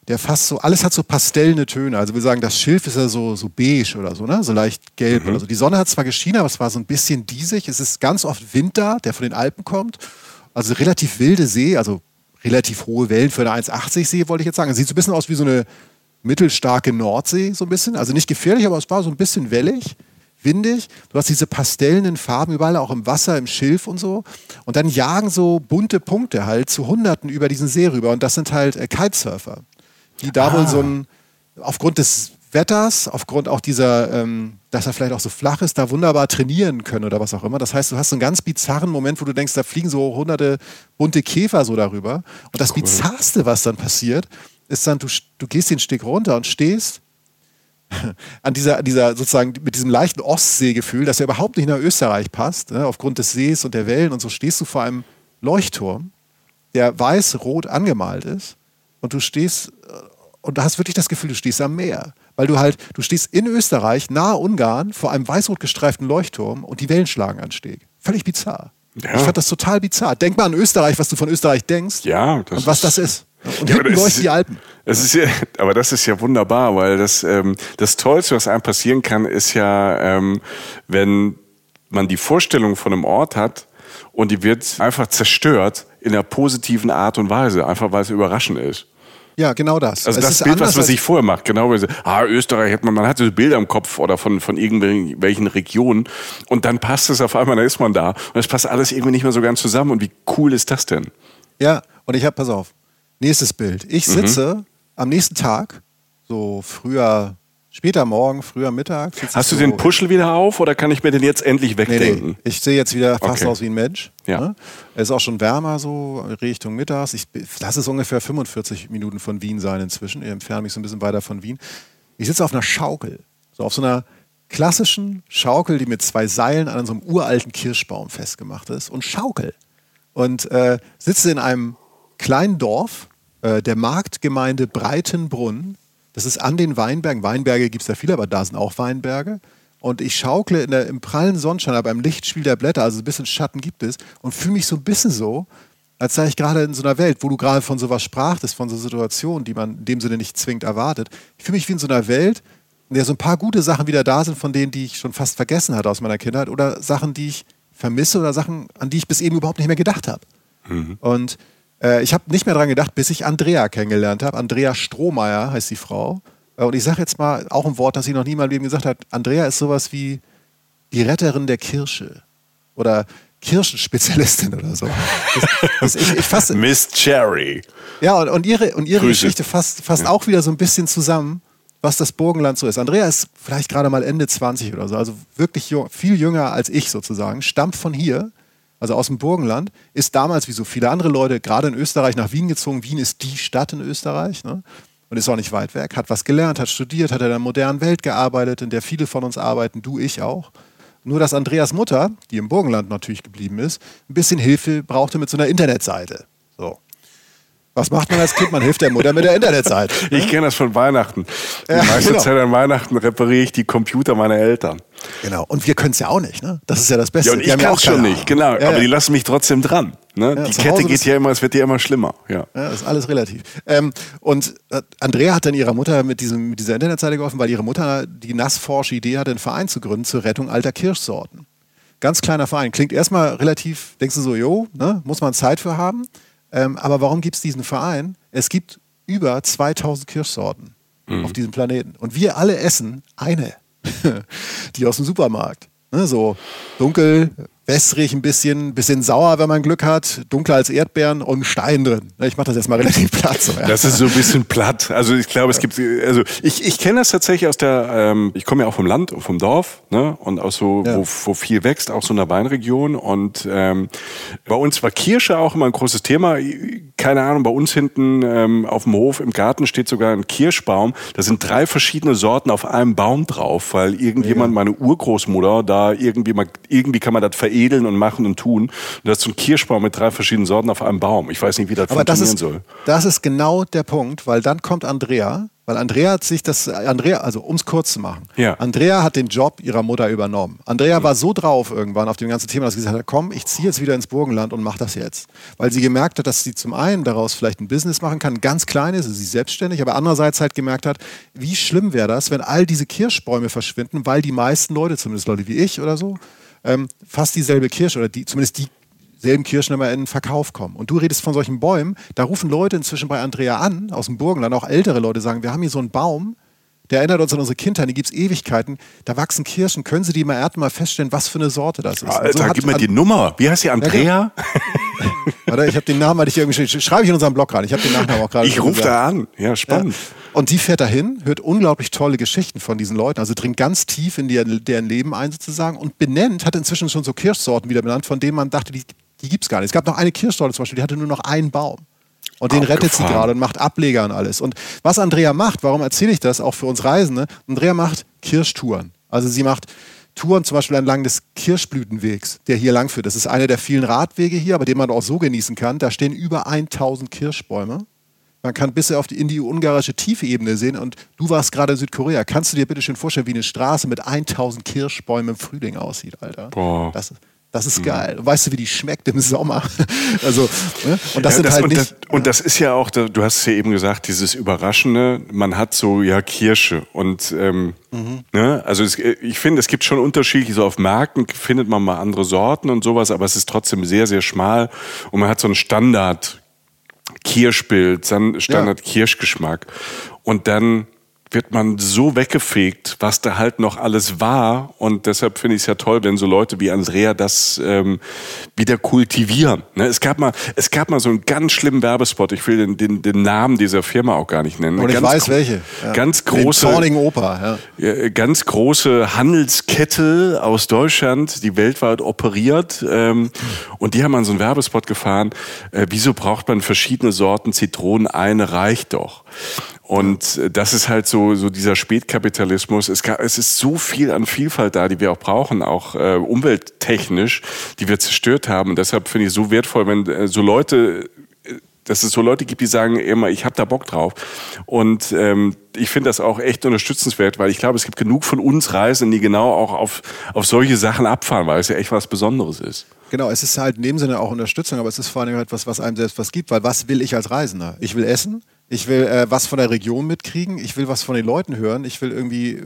der fast so, alles hat so pastellne Töne. Also wir sagen, das Schilf ist ja so, so beige oder so, ne? so leicht gelb. Mhm. Also die Sonne hat zwar geschienen, aber es war so ein bisschen diesig. Es ist ganz oft Wind da, der von den Alpen kommt. Also relativ wilde See, also relativ hohe Wellen für eine 1,80 See, wollte ich jetzt sagen. Es sieht so ein bisschen aus wie so eine mittelstarke Nordsee, so ein bisschen. Also nicht gefährlich, aber es war so ein bisschen wellig, windig. Du hast diese pastellenden Farben überall, auch im Wasser, im Schilf und so. Und dann jagen so bunte Punkte halt zu Hunderten über diesen See rüber. Und das sind halt äh, Kitesurfer, die da ah. wohl so ein, aufgrund des Wetters, aufgrund auch dieser, ähm, dass er vielleicht auch so flach ist, da wunderbar trainieren können oder was auch immer. Das heißt, du hast so einen ganz bizarren Moment, wo du denkst, da fliegen so hunderte bunte Käfer so darüber. Und das cool. Bizarrste, was dann passiert, ist dann, du, du gehst den Steg runter und stehst an dieser, dieser sozusagen mit diesem leichten Ostseegefühl, das ja überhaupt nicht nach Österreich passt, ne, aufgrund des Sees und der Wellen und so stehst du vor einem Leuchtturm, der weiß-rot angemalt ist und du stehst äh, und du hast wirklich das Gefühl, du stehst am Meer, weil du halt, du stehst in Österreich, nahe Ungarn, vor einem weiß-rot gestreiften Leuchtturm und die Wellen schlagen an Steg. Völlig bizarr. Ja. Ich fand das total bizarr. Denk mal an Österreich, was du von Österreich denkst
ja,
und was das ist. Und
ja, hinten leuchten die Alpen. Es ist ja, aber das ist ja wunderbar, weil das, ähm, das Tollste, was einem passieren kann, ist ja, ähm, wenn man die Vorstellung von einem Ort hat und die wird einfach zerstört in einer positiven Art und Weise, einfach weil es überraschend ist.
Ja, genau das.
Also es das Bild, was man sich vorher macht, genau. Ah, Österreich hat man, man hat so Bilder im Kopf oder von, von irgendwelchen Regionen und dann passt es auf einmal, da ist man da und es passt alles irgendwie nicht mehr so ganz zusammen und wie cool ist das denn?
Ja, und ich habe, pass auf, Nächstes Bild. Ich mhm. sitze mhm. am nächsten Tag, so früher, später Morgen, früher Mittag.
Hast du so den Puschel wieder auf oder kann ich mir den jetzt endlich wegdenken? Nee, nee.
Ich sehe jetzt wieder fast okay. aus wie ein Mensch. Ja. Ne? Es ist auch schon wärmer so Richtung Mittags. Ich lass es ungefähr 45 Minuten von Wien sein inzwischen. Ich entferne mich so ein bisschen weiter von Wien. Ich sitze auf einer Schaukel. So auf so einer klassischen Schaukel, die mit zwei Seilen an so einem uralten Kirschbaum festgemacht ist. Und Schaukel. Und äh, sitze in einem kleinen Dorf äh, der Marktgemeinde Breitenbrunn. Das ist an den Weinbergen. Weinberge gibt es ja viele, aber da sind auch Weinberge. Und und ich schaukle der, im prallen Sonnenschein, aber im Lichtspiel der Blätter, also ein bisschen Schatten gibt es und fühle mich so ein bisschen so, als sei ich gerade in so einer Welt, wo du gerade von sowas sprachtest, von so Situationen, die man in dem Sinne nicht zwingend erwartet. Ich fühle mich wie in so einer Welt, in der so ein paar gute Sachen wieder da sind, von denen, die ich schon fast vergessen hatte aus meiner Kindheit oder Sachen, die ich vermisse oder Sachen, an die ich bis eben überhaupt nicht mehr gedacht habe. Mhm. Und äh, ich habe nicht mehr daran gedacht, bis ich Andrea kennengelernt habe. Andrea Strohmeier heißt die Frau. Äh, und ich sage jetzt mal auch ein Wort, das sie noch nie in meinem Leben gesagt hat. Andrea ist sowas wie die Retterin der Kirsche. Oder Kirschenspezialistin oder so. Das,
das ich, ich fasse, Miss Cherry.
Ja, und, und ihre, und ihre Geschichte fasst, fasst ja. auch wieder so ein bisschen zusammen, was das Burgenland so ist. Andrea ist vielleicht gerade mal Ende 20 oder so, also wirklich jung, viel jünger als ich sozusagen, stammt von hier, also aus dem Burgenland, ist damals wie so viele andere Leute gerade in Österreich nach Wien gezogen. Wien ist die Stadt in Österreich ne? und ist auch nicht weit weg, hat was gelernt, hat studiert, hat in der modernen Welt gearbeitet, in der viele von uns arbeiten, du, ich auch. Nur, dass Andreas Mutter, die im Burgenland natürlich geblieben ist, ein bisschen Hilfe brauchte mit so einer Internetseite. So. Was macht man als Kind? Man hilft der Mutter mit der Internetseite.
Ich kenne das von Weihnachten. Die ja, meiste genau. Zeit an Weihnachten repariere ich die Computer meiner Eltern.
Genau. Und wir können es ja auch nicht. Ne? Das ist ja das Beste.
Ja, und ich kann es ja schon nicht, genau. Ja, aber die lassen mich trotzdem dran. Ne? die Kette geht ja immer, es wird ja immer schlimmer. Ja,
ja ist alles relativ. Ähm, und äh, Andrea hat dann ihrer Mutter mit, diesem, mit dieser Internetseite geholfen, weil ihre Mutter die nassforsche Idee hatte, einen Verein zu gründen zur Rettung alter Kirschsorten. Ganz kleiner Verein. Klingt erstmal relativ, denkst du so, jo, ne? muss man Zeit für haben. Ähm, aber warum gibt es diesen Verein? Es gibt über 2000 Kirschsorten mhm. auf diesem Planeten. Und wir alle essen eine, die aus dem Supermarkt. Ne, so dunkel, wässrig ein bisschen, bisschen sauer, wenn man Glück hat, dunkler als Erdbeeren und Stein drin. Ich mache das jetzt mal relativ platt. So,
ja. Das ist so ein bisschen platt. Also ich glaube, es gibt, also ich, ich kenne das tatsächlich aus der, ähm, ich komme ja auch vom Land, vom Dorf, ne? Und aus so, ja. wo, wo viel wächst, auch so einer Weinregion. Und ähm, bei uns war Kirsche auch immer ein großes Thema. Keine Ahnung, bei uns hinten ähm, auf dem Hof im Garten steht sogar ein Kirschbaum. Da sind drei verschiedene Sorten auf einem Baum drauf, weil irgendjemand, meine Urgroßmutter, da irgendwie mal, irgendwie kann man das veredeln veredeln und machen und tun. Und das ist so ein Kirschbaum mit drei verschiedenen Sorten auf einem Baum. Ich weiß nicht, wie das Aber funktionieren
das
ist, soll.
Das ist genau der Punkt, weil dann kommt Andrea, weil Andrea hat sich das, Andrea, also um es kurz zu machen, ja. Andrea hat den Job ihrer Mutter übernommen. Andrea mhm. war so drauf irgendwann auf dem ganzen Thema, dass sie gesagt hat, komm, ich ziehe jetzt wieder ins Burgenland und mach das jetzt. Weil sie gemerkt hat, dass sie zum einen daraus vielleicht ein Business machen kann, ganz kleines, sie ist selbstständig, aber andererseits halt gemerkt hat, wie schlimm wäre das, wenn all diese Kirschbäume verschwinden, weil die meisten Leute, zumindest Leute wie ich oder so, ähm, fast dieselbe Kirsche oder die, zumindest dieselben Kirschen immer in den Verkauf kommen. Und du redest von solchen Bäumen, da rufen Leute inzwischen bei Andrea an, aus dem Burgenland, auch ältere Leute sagen, wir haben hier so einen Baum, der erinnert uns an unsere Kindheit, die gibt es Ewigkeiten. Da wachsen Kirschen. Können Sie die mal ernten, mal feststellen, was für eine Sorte das ist?
Alter, so gib mir die Nummer. Wie heißt die, Andrea? Ja,
Warte, ich habe den Namen, hatte ich irgendwie schreibe ich in unserem Blog gerade. Ich habe den Nachnamen auch gerade.
Ich rufe da an. Ja, spannend. Ja.
Und die fährt dahin, hört unglaublich tolle Geschichten von diesen Leuten, also dringt ganz tief in deren, deren Leben ein sozusagen und benennt, hat inzwischen schon so Kirschsorten wieder benannt, von denen man dachte, die, die gibt es gar nicht. Es gab noch eine Kirschsorte zum Beispiel, die hatte nur noch einen Baum. Und den rettet sie gerade und macht Ableger und alles. Und was Andrea macht, warum erzähle ich das auch für uns Reisende? Andrea macht Kirschtouren. Also sie macht Touren zum Beispiel entlang des Kirschblütenwegs, der hier langführt. Das ist einer der vielen Radwege hier, aber den man auch so genießen kann. Da stehen über 1000 Kirschbäume. Man kann bis auf die, in die ungarische Tiefebene sehen. Und du warst gerade in Südkorea. Kannst du dir bitte schön vorstellen, wie eine Straße mit 1000 Kirschbäumen im Frühling aussieht, Alter? Boah. Das, das ist mhm. geil. Weißt du, wie die schmeckt im Sommer? also, ne? Und das ja, sind das, halt
und
nicht.
Das, und das ist ja auch, du hast es ja eben gesagt, dieses Überraschende. Man hat so, ja, Kirsche. Und, ähm, mhm. ne? also es, ich finde, es gibt schon Unterschiede. So auf Märkten findet man mal andere Sorten und sowas, aber es ist trotzdem sehr, sehr schmal. Und man hat so einen Standard Kirschbild, Standard. Kirschgeschmack. Und dann wird man so weggefegt, was da halt noch alles war. Und deshalb finde ich es ja toll, wenn so Leute wie Andrea das ähm, wieder kultivieren. Ne? Es, gab mal, es gab mal so einen ganz schlimmen Werbespot. Ich will den, den, den Namen dieser Firma auch gar nicht nennen.
Und
ich
weiß welche.
Ja. Ganz große.
Den Oper.
Ja. Ganz große Handelskette aus Deutschland, die weltweit operiert. Ähm, und die haben mal so einen Werbespot gefahren. Äh, wieso braucht man verschiedene Sorten Zitronen? Eine reicht doch. Und äh, das ist halt so, so dieser Spätkapitalismus. Es, gab, es ist so viel an Vielfalt da, die wir auch brauchen, auch äh, umwelttechnisch, die wir zerstört haben. Und deshalb finde ich es so wertvoll, wenn äh, so Leute dass es so Leute gibt, die sagen immer, ich habe da Bock drauf. Und ähm, ich finde das auch echt unterstützenswert, weil ich glaube, es gibt genug von uns Reisenden, die genau auch auf, auf solche Sachen abfahren, weil es ja echt was Besonderes ist.
Genau, es ist halt in dem Sinne auch Unterstützung, aber es ist vor allem etwas, was einem selbst was gibt, weil was will ich als Reisender? Ich will essen, ich will äh, was von der Region mitkriegen, ich will was von den Leuten hören, ich will irgendwie äh,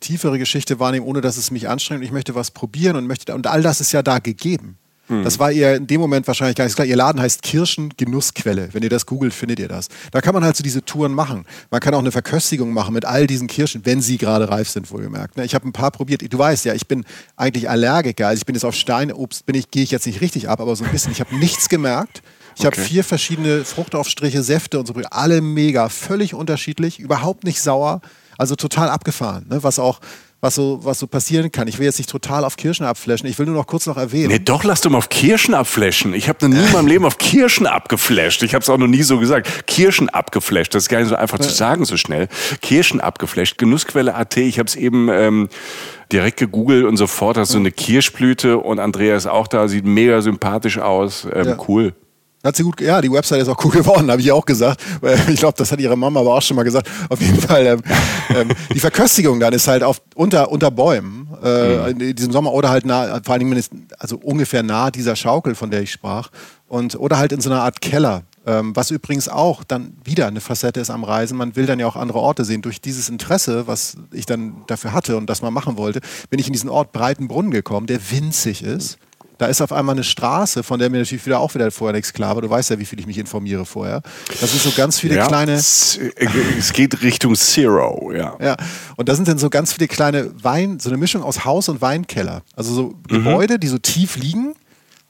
tiefere Geschichte wahrnehmen, ohne dass es mich anstrengt. Ich möchte was probieren und möchte und all das ist ja da gegeben. Hm. Das war ihr in dem Moment wahrscheinlich gar nicht klar. Ihr Laden heißt Kirschen Genussquelle. Wenn ihr das googelt, findet ihr das. Da kann man halt so diese Touren machen. Man kann auch eine Verköstigung machen mit all diesen Kirschen, wenn sie gerade reif sind, wohlgemerkt. Ne? Ich habe ein paar probiert. Du weißt ja, ich bin eigentlich Allergiker. Also ich bin jetzt auf Steinobst, bin ich, gehe ich jetzt nicht richtig ab, aber so ein bisschen. Ich habe nichts gemerkt. Ich okay. habe vier verschiedene Fruchtaufstriche, Säfte und so, alle mega, völlig unterschiedlich, überhaupt nicht sauer, also total abgefahren. Ne? Was auch was so, was so passieren kann. Ich will jetzt nicht total auf Kirschen abflashen. Ich will nur noch kurz noch erwähnen.
Nee, doch, lass du mal auf Kirschen abflashen. Ich habe noch nie in meinem Leben auf Kirschen abgeflasht. Ich habe es auch noch nie so gesagt. Kirschen abgeflasht. Das ist gar nicht so einfach zu sagen so schnell. Kirschen abgeflasht. Genussquelle AT. Ich habe es eben ähm, direkt gegoogelt und sofort hast du so eine Kirschblüte und Andreas ist auch da. Sieht mega sympathisch aus. Ähm, ja. Cool.
Hat sie gut, ja, die Website ist auch cool geworden, habe ich auch gesagt. Ich glaube, das hat ihre Mama aber auch schon mal gesagt. Auf jeden Fall, ähm, ähm, die Verköstigung dann ist halt auf, unter, unter Bäumen, äh, mhm. in diesem Sommer oder halt nah, vor allen Dingen also ungefähr nah dieser Schaukel, von der ich sprach. Und, oder halt in so einer Art Keller. Ähm, was übrigens auch dann wieder eine Facette ist am Reisen. Man will dann ja auch andere Orte sehen. Durch dieses Interesse, was ich dann dafür hatte und das mal machen wollte, bin ich in diesen Ort Breitenbrunn gekommen, der winzig ist. Da ist auf einmal eine Straße, von der mir natürlich wieder auch wieder vorher nichts klar war. Du weißt ja, wie viel ich mich informiere vorher. Das sind so ganz viele ja, kleine. Es,
geht Richtung Zero, ja.
Ja. Und da sind dann so ganz viele kleine Wein, so eine Mischung aus Haus- und Weinkeller. Also so mhm. Gebäude, die so tief liegen.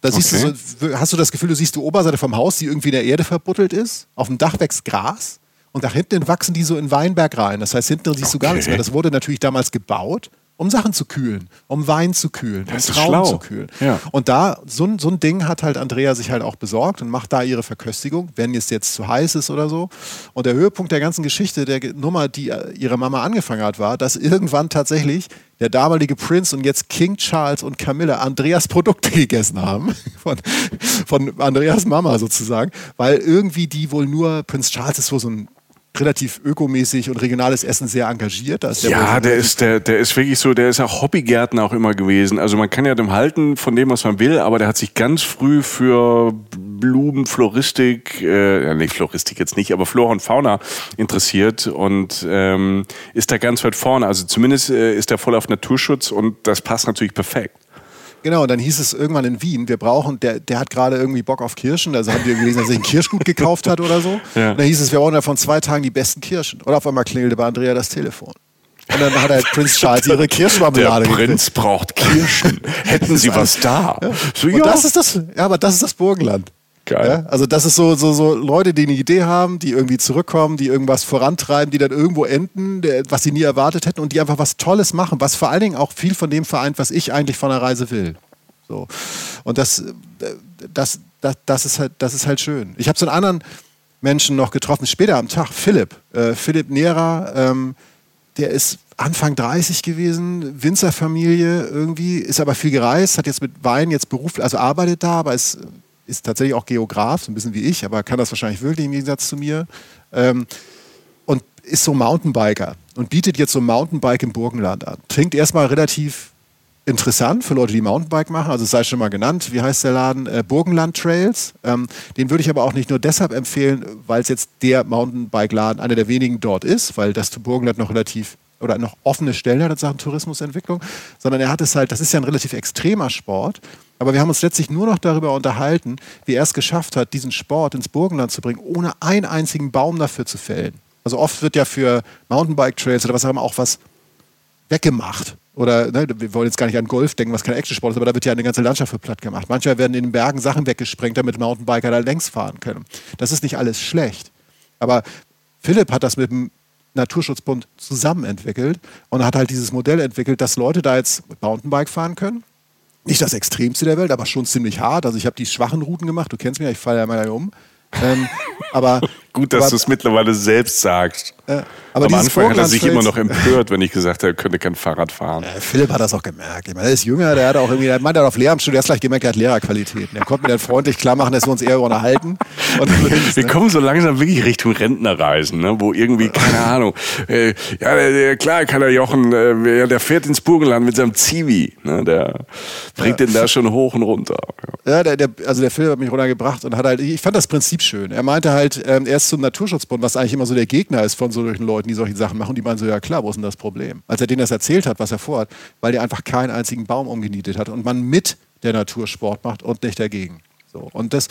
Da siehst okay. du so, hast du das Gefühl, du siehst die Oberseite vom Haus, die irgendwie in der Erde verbuttelt ist. Auf dem Dach wächst Gras. Und da hinten wachsen die so in Weinberg rein. Das heißt, hinten siehst okay. du gar nichts mehr. Das wurde natürlich damals gebaut um Sachen zu kühlen, um Wein zu kühlen,
das
um
Trauben
zu kühlen. Ja. Und da, so, so ein Ding hat halt Andrea sich halt auch besorgt und macht da ihre Verköstigung, wenn es jetzt zu heiß ist oder so. Und der Höhepunkt der ganzen Geschichte, der Nummer, die äh, ihre Mama angefangen hat, war, dass irgendwann tatsächlich der damalige Prince und jetzt King Charles und Camilla Andreas Produkte gegessen haben. Von, von Andreas Mama sozusagen. Weil irgendwie die wohl nur, Prince Charles ist wohl so ein relativ ökomäßig und regionales Essen sehr engagiert.
Der ja, der ist, der, der ist wirklich so, der ist auch Hobbygärtner auch immer gewesen. Also man kann ja dem halten von dem, was man will, aber der hat sich ganz früh für Blumen, Floristik, äh, ja, nicht Floristik jetzt nicht, aber Flora und Fauna interessiert und ähm, ist da ganz weit vorne. Also zumindest äh, ist er voll auf Naturschutz und das passt natürlich perfekt.
Genau, und dann hieß es irgendwann in Wien, wir brauchen, der, der hat gerade irgendwie Bock auf Kirschen, also haben wir gelesen, dass er sich ein Kirschgut gekauft hat oder so. Ja. Und dann hieß es, wir brauchen davon zwei Tagen die besten Kirschen. Und auf einmal klingelte bei Andrea das Telefon. Und dann hat halt Prinz Charles ihre Kirschmarmelade
Der Prinz braucht Kirschen. Hätten Sie was da?
Ja. So, ja. Das ist das, ja, aber das ist das Burgenland. Geil. Ja, also das ist so, so, so Leute, die eine Idee haben, die irgendwie zurückkommen, die irgendwas vorantreiben, die dann irgendwo enden, was sie nie erwartet hätten und die einfach was Tolles machen, was vor allen Dingen auch viel von dem vereint, was ich eigentlich von der Reise will. So. Und das, das, das, das, ist halt, das ist halt schön. Ich habe so einen anderen Menschen noch getroffen, später am Tag, Philipp. Äh, Philipp Nera, ähm, der ist Anfang 30 gewesen, Winzerfamilie irgendwie, ist aber viel gereist, hat jetzt mit Wein jetzt Beruf, also arbeitet da, aber ist ist tatsächlich auch Geograf, so ein bisschen wie ich, aber kann das wahrscheinlich wirklich im Gegensatz zu mir. Ähm, und ist so Mountainbiker und bietet jetzt so Mountainbike im Burgenland an. Klingt erstmal relativ interessant für Leute, die Mountainbike machen. Also es sei schon mal genannt, wie heißt der Laden? Äh, Burgenland Trails. Ähm, den würde ich aber auch nicht nur deshalb empfehlen, weil es jetzt der Mountainbike-Laden, einer der wenigen dort ist, weil das Burgenland noch relativ oder noch offene Stellen hat Sachen Tourismusentwicklung, sondern er hat es halt, das ist ja ein relativ extremer Sport, aber wir haben uns letztlich nur noch darüber unterhalten, wie er es geschafft hat, diesen Sport ins Burgenland zu bringen, ohne einen einzigen Baum dafür zu fällen. Also oft wird ja für Mountainbike-Trails oder was auch immer auch was weggemacht. Oder ne, wir wollen jetzt gar nicht an Golf denken, was kein Actionsport ist, aber da wird ja eine ganze Landschaft für platt gemacht. Manchmal werden in den Bergen Sachen weggesprengt, damit Mountainbiker da längs fahren können. Das ist nicht alles schlecht. Aber Philipp hat das mit dem Naturschutzbund zusammen entwickelt und hat halt dieses Modell entwickelt, dass Leute da jetzt Mountainbike fahren können nicht das Extremste der Welt, aber schon ziemlich hart. Also ich habe die schwachen Routen gemacht. Du kennst mich ja, ich falle ja mal um. Ähm, aber
gut, dass du es mittlerweile selbst sagst. Äh, aber Am Anfang hat er sich immer noch empört, wenn ich gesagt habe, er könnte kein Fahrrad fahren.
Äh, Philipp hat das auch gemerkt. Ich meine, er ist jünger, der hat auch irgendwie, der meinte auf Lehramtsstudium, er hat gleich gemerkt, er hat Lehrerqualitäten. Er konnte mir dann freundlich klar machen, dass wir uns eher unterhalten.
Wir kommen so langsam wirklich Richtung Rentnerreisen, ne? wo irgendwie, keine Ahnung, äh, ja, der, klar kann der Jochen, äh, der fährt ins Burgenland mit seinem Zivi, ne? der bringt ja. den da schon hoch und runter.
Ja, ja der, der, also der Philipp hat mich runtergebracht und hat halt, ich fand das Prinzip schön. Er meinte halt, ähm, er ist zum Naturschutzbund, was eigentlich immer so der Gegner ist von solchen Leuten, die solche Sachen machen. Die meinen so, ja klar, wo ist denn das Problem? Als er denen das erzählt hat, was er vorhat, weil der einfach keinen einzigen Baum umgenietet hat und man mit der Natur Sport macht und nicht dagegen. So. Und das,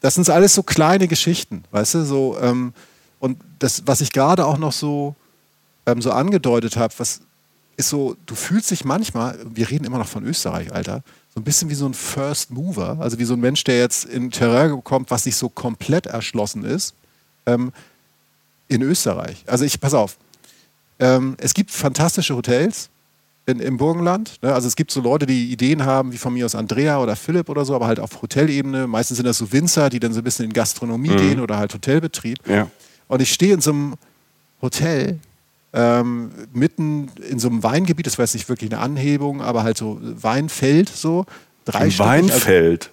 das sind alles so kleine Geschichten, weißt du, so, ähm, und das, was ich gerade auch noch so, ähm, so angedeutet habe, was ist so, du fühlst dich manchmal, wir reden immer noch von Österreich, Alter, so ein bisschen wie so ein First Mover, also wie so ein Mensch, der jetzt in Terrain kommt, was nicht so komplett erschlossen ist, ähm, in Österreich. Also ich, pass auf, ähm, es gibt fantastische Hotels, in, im Burgenland. Ne? Also es gibt so Leute, die Ideen haben, wie von mir aus Andrea oder Philipp oder so, aber halt auf Hotelebene. Meistens sind das so Winzer, die dann so ein bisschen in Gastronomie mhm. gehen oder halt Hotelbetrieb.
Ja.
Und ich stehe in so einem Hotel ähm, mitten in so einem Weingebiet, das war jetzt nicht wirklich eine Anhebung, aber halt so Weinfeld so.
Drei ein Stück, Weinfeld?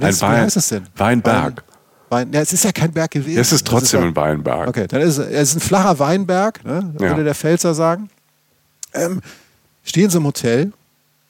Also, ein Wein, wie heißt es denn?
Weinberg.
Wein, ja, es ist ja kein Berg gewesen.
Es ist trotzdem ist ein Weinberg.
Okay, dann ist es, es ist ein flacher Weinberg, ne, würde ja. der Pfälzer sagen. Ähm, stehen sie im Hotel,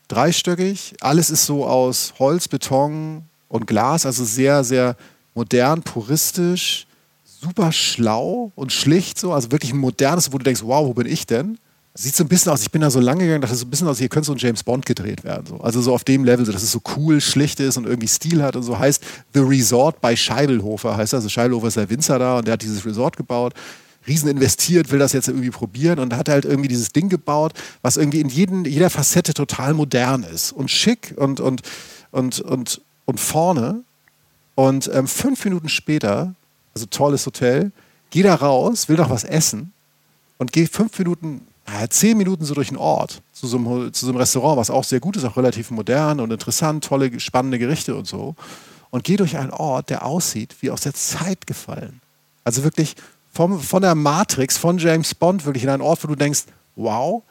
dreistöckig, alles ist so aus Holz, Beton und Glas, also sehr, sehr modern, puristisch, super schlau und schlicht so, also wirklich ein modernes, wo du denkst, wow, wo bin ich denn? Sieht so ein bisschen aus, ich bin da so lange gegangen, dachte so ein bisschen aus, hier könnte so ein James Bond gedreht werden. So. Also so auf dem Level, so, dass es so cool, schlicht ist und irgendwie Stil hat und so heißt The Resort bei Scheibelhofer, heißt also Scheibelhofer ist der Winzer da und der hat dieses Resort gebaut riesen investiert, will das jetzt irgendwie probieren und hat halt irgendwie dieses Ding gebaut, was irgendwie in jeden, jeder Facette total modern ist und schick und, und, und, und, und vorne. Und ähm, fünf Minuten später, also tolles Hotel, geht er raus, will noch was essen und geht fünf Minuten, naja, zehn Minuten so durch den Ort zu so, einem, zu so einem Restaurant, was auch sehr gut ist, auch relativ modern und interessant, tolle, spannende Gerichte und so. Und geht durch einen Ort, der aussieht wie aus der Zeit gefallen. Also wirklich vom, von der Matrix, von James Bond, wirklich in einen Ort, wo du denkst, wow,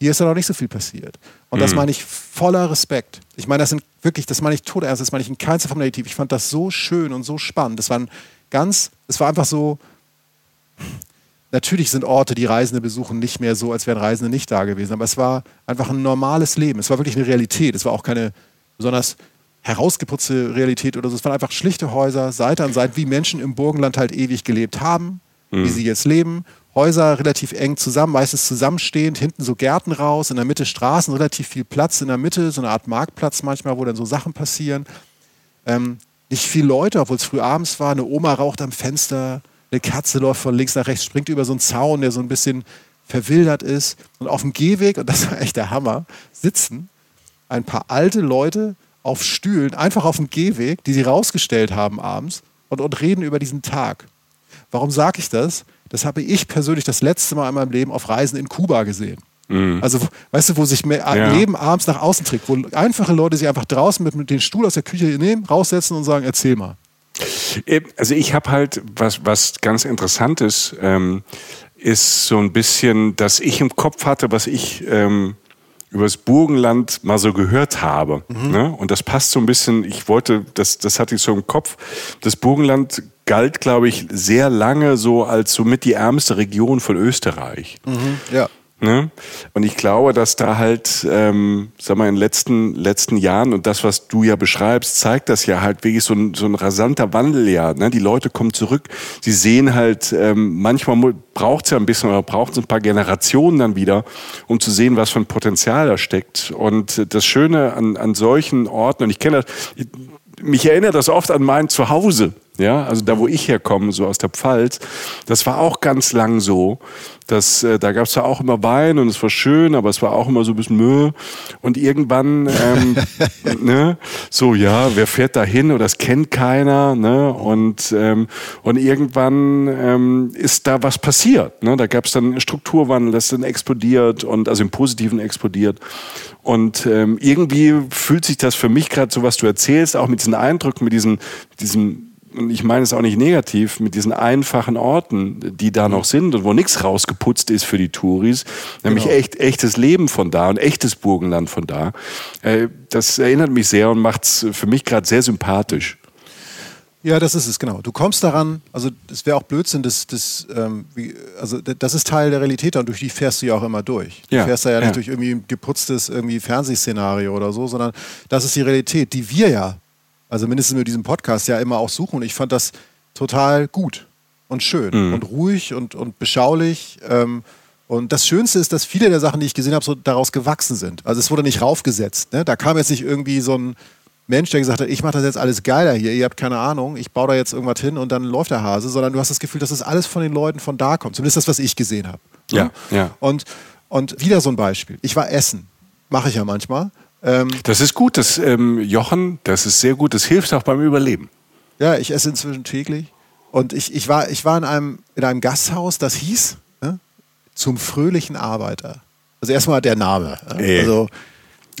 hier ist ja noch nicht so viel passiert. Und mhm. das meine ich voller Respekt. Ich meine, das sind wirklich, das meine ich todernst, das meine ich in keinster Form negativ. Ich fand das so schön und so spannend. Das war ein ganz, es war einfach so, natürlich sind Orte, die Reisende besuchen, nicht mehr so, als wären Reisende nicht da gewesen. Aber es war einfach ein normales Leben. Es war wirklich eine Realität. Es war auch keine besonders herausgeputzte Realität oder so. Es waren einfach schlichte Häuser, Seite an Seite, wie Menschen im Burgenland halt ewig gelebt haben mhm. wie sie jetzt leben. Häuser relativ eng zusammen, meistens zusammenstehend, hinten so Gärten raus, in der Mitte Straßen, relativ viel Platz in der Mitte, so eine Art Marktplatz manchmal, wo dann so Sachen passieren. Ähm, nicht viele Leute, obwohl es früh abends war. Eine Oma raucht am Fenster, eine Katze läuft von links nach rechts, springt über so einen Zaun, der so ein bisschen verwildert ist. Und auf dem Gehweg, und das war echt der Hammer, sitzen ein paar alte Leute auf Stühlen, einfach auf dem Gehweg, die sie rausgestellt haben abends und, und reden über diesen Tag. Warum sage ich das? Das habe ich persönlich das letzte Mal in meinem Leben auf Reisen in Kuba gesehen. Mhm. Also, weißt du, wo sich ja. Leben abends nach außen trägt, wo einfache Leute sich einfach draußen mit, mit den Stuhl aus der Küche nehmen, raussetzen und sagen, erzähl mal.
Äh, also ich habe halt was, was ganz Interessantes, ähm, ist so ein bisschen, dass ich im Kopf hatte, was ich ähm, über das Burgenland mal so gehört habe. Mhm. Ne? Und das passt so ein bisschen, ich wollte, das, das hatte ich so im Kopf, das Burgenland galt, glaube ich, sehr lange so als somit die ärmste Region von Österreich.
Mhm, ja.
Ne? Und ich glaube, dass da halt, ähm, sag mal, in den letzten, letzten Jahren und das, was du ja beschreibst, zeigt das ja halt wirklich so ein, so ein rasanter Wandel ja. Ne? Die Leute kommen zurück, sie sehen halt, ähm, manchmal braucht es ja ein bisschen oder braucht es ein paar Generationen dann wieder, um zu sehen, was für ein Potenzial da steckt. Und das Schöne an, an solchen Orten, und ich kenne das, mich erinnert das oft an mein Zuhause. Ja, also da, wo ich herkomme, so aus der Pfalz, das war auch ganz lang so. dass äh, da gab es ja auch immer Wein und es war schön, aber es war auch immer so ein bisschen Mühe. Und irgendwann, ähm, ne, so ja, wer fährt da hin oder das kennt keiner, ne? Und, ähm, und irgendwann ähm, ist da was passiert. Ne? Da gab es dann Strukturwandel, das dann explodiert und also im Positiven explodiert. Und ähm, irgendwie fühlt sich das für mich gerade so, was du erzählst, auch mit diesen Eindrücken, mit diesen, diesem und ich meine es auch nicht negativ, mit diesen einfachen Orten, die da noch sind und wo nichts rausgeputzt ist für die Touris, nämlich genau. echt, echtes Leben von da und echtes Burgenland von da. Äh, das erinnert mich sehr und macht es für mich gerade sehr sympathisch.
Ja, das ist es, genau. Du kommst daran, also es wäre auch Blödsinn, das, das, ähm, wie, also das ist Teil der Realität und durch die fährst du ja auch immer durch. Du ja, fährst da ja, ja nicht durch irgendwie ein geputztes irgendwie Fernsehszenario oder so, sondern das ist die Realität, die wir ja, also mindestens mit diesem Podcast ja immer auch suchen. Und ich fand das total gut und schön mhm. und ruhig und, und beschaulich. Ähm, und das Schönste ist, dass viele der Sachen, die ich gesehen habe, so daraus gewachsen sind. Also es wurde nicht raufgesetzt. Ne? Da kam jetzt nicht irgendwie so ein Mensch, der gesagt hat, ich mache das jetzt alles geiler hier, ihr habt keine Ahnung, ich baue da jetzt irgendwas hin und dann läuft der Hase, sondern du hast das Gefühl, dass das alles von den Leuten von da kommt. Zumindest das, was ich gesehen habe.
Ja, ja.
Und, und wieder so ein Beispiel. Ich war essen. Mache ich ja manchmal.
Ähm, das ist gut, das ähm, Jochen, das ist sehr gut, das hilft auch beim Überleben.
Ja, ich esse inzwischen täglich. Und ich, ich war, ich war in, einem, in einem Gasthaus, das hieß ne, zum fröhlichen Arbeiter. Also erstmal der Name.
Ey.
Also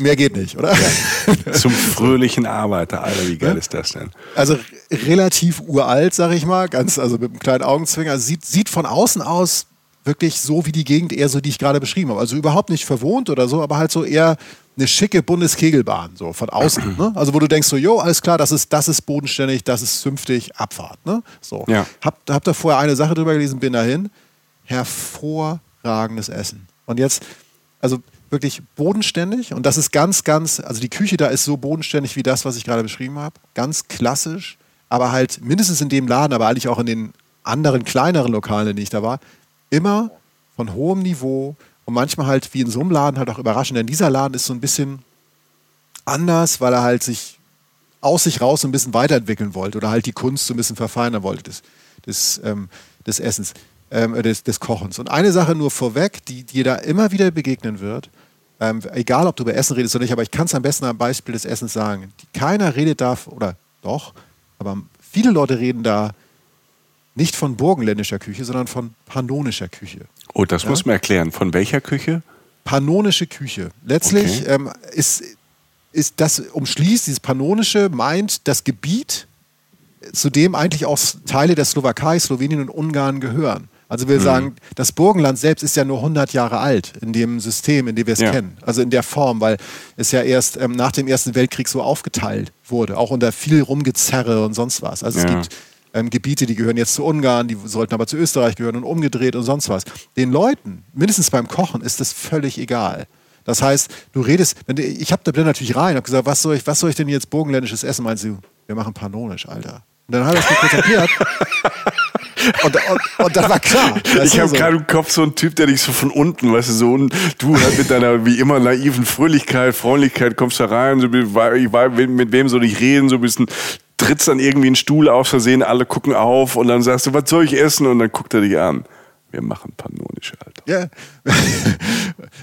Mehr geht nicht, oder?
Ja. Zum fröhlichen Arbeiter, Alter, wie geil ja? ist das denn?
Also relativ uralt, sag ich mal, ganz, also mit einem kleinen Augenzwinger. Sieht, sieht von außen aus wirklich so wie die Gegend eher so, die ich gerade beschrieben habe. Also überhaupt nicht verwohnt oder so, aber halt so eher eine schicke Bundeskegelbahn, so von außen. ne? Also wo du denkst so, jo, alles klar, das ist, das ist bodenständig, das ist zünftig, Abfahrt. Ne? So.
Ja.
Hab, hab da vorher eine Sache drüber gelesen, bin dahin. Hervorragendes Essen. Und jetzt, also wirklich bodenständig und das ist ganz, ganz, also die Küche da ist so bodenständig wie das, was ich gerade beschrieben habe. Ganz klassisch, aber halt mindestens in dem Laden, aber eigentlich auch in den anderen kleineren Lokalen, in denen ich da war, immer von hohem Niveau und manchmal halt wie in so einem Laden halt auch überraschend. Denn dieser Laden ist so ein bisschen anders, weil er halt sich aus sich raus ein bisschen weiterentwickeln wollte oder halt die Kunst so ein bisschen verfeinern wollte des, des, ähm, des Essens, ähm, des, des Kochens. Und eine Sache nur vorweg, die dir da immer wieder begegnen wird, ähm, egal, ob du über Essen redest oder nicht, aber ich kann es am besten am Beispiel des Essens sagen. Keiner redet da, oder doch, aber viele Leute reden da nicht von burgenländischer Küche, sondern von pannonischer Küche.
Oh, das ja? muss man erklären. Von welcher Küche?
Pannonische Küche. Letztlich okay. ähm, ist, ist das umschließt, dieses Pannonische meint das Gebiet, zu dem eigentlich auch Teile der Slowakei, Slowenien und Ungarn gehören. Also wir mhm. sagen, das Burgenland selbst ist ja nur 100 Jahre alt in dem System, in dem wir es ja. kennen. Also in der Form, weil es ja erst ähm, nach dem Ersten Weltkrieg so aufgeteilt wurde, auch unter viel Rumgezerre und sonst was. Also ja. es gibt ähm, Gebiete, die gehören jetzt zu Ungarn, die sollten aber zu Österreich gehören und umgedreht und sonst was. Den Leuten, mindestens beim Kochen, ist das völlig egal. Das heißt, du redest, ich habe da natürlich rein, habe gesagt, was soll, ich, was soll ich denn jetzt burgenländisches essen? Meinst du, wir machen Pannonisch, Alter. Und dann hat er es erklärt. Und, und, und das war klar.
Ich habe so. gerade im Kopf so einen Typ, der dich so von unten, weißt du, so und du halt mit deiner wie immer naiven Fröhlichkeit, Freundlichkeit kommst da rein, so, ich weiß, mit wem soll ich reden, so ein bisschen trittst dann irgendwie einen Stuhl aus Versehen, alle gucken auf und dann sagst du, was soll ich essen? Und dann guckt er dich an. Wir machen pannonische, Alter.
Ja,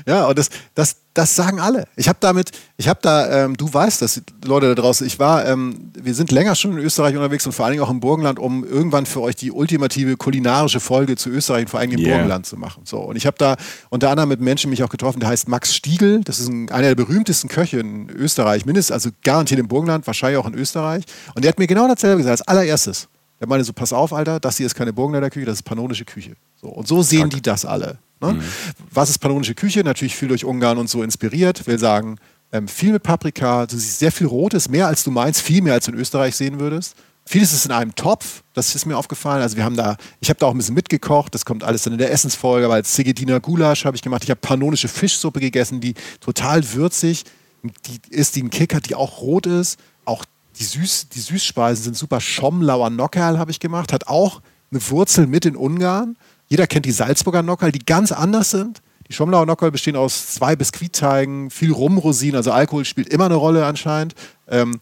ja und das, das, das sagen alle. Ich habe damit, ich habe da, ähm, du weißt das, Leute da draußen, ich war, ähm, wir sind länger schon in Österreich unterwegs und vor allen Dingen auch im Burgenland, um irgendwann für euch die ultimative kulinarische Folge zu Österreich und vor allem im yeah. Burgenland zu machen. So, und ich habe da unter anderem mit Menschen mich auch getroffen, der heißt Max Stiegel, das ist ein, einer der berühmtesten Köche in Österreich, mindestens, also garantiert im Burgenland, wahrscheinlich auch in Österreich. Und der hat mir genau dasselbe gesagt, als allererstes. Der meinte so, pass auf, Alter, das hier ist keine Burgenländer Küche, das ist pannonische Küche. So, und so sehen Stark. die das alle. Ne? Mhm. Was ist pannonische Küche? Natürlich viel durch Ungarn und so inspiriert. Will sagen, ähm, viel mit Paprika, du siehst sehr viel Rotes, mehr als du meinst, viel mehr als du in Österreich sehen würdest. Vieles ist in einem Topf, das ist mir aufgefallen. Also wir haben da, ich habe da auch ein bisschen mitgekocht, das kommt alles dann in der Essensfolge, aber als Segediner Gulasch habe ich gemacht. Ich habe pannonische Fischsuppe gegessen, die total würzig, die ist, die einen Kick hat, die auch rot ist. Auch die, Süß, die Süßspeisen sind super. Schomlauer Nockerl habe ich gemacht, hat auch eine Wurzel mit in Ungarn. Jeder kennt die Salzburger Nockerl, die ganz anders sind. Die Schomlauer Nockerl bestehen aus zwei Biskuitteigen, viel Rumrosinen, also Alkohol spielt immer eine Rolle anscheinend. Ähm,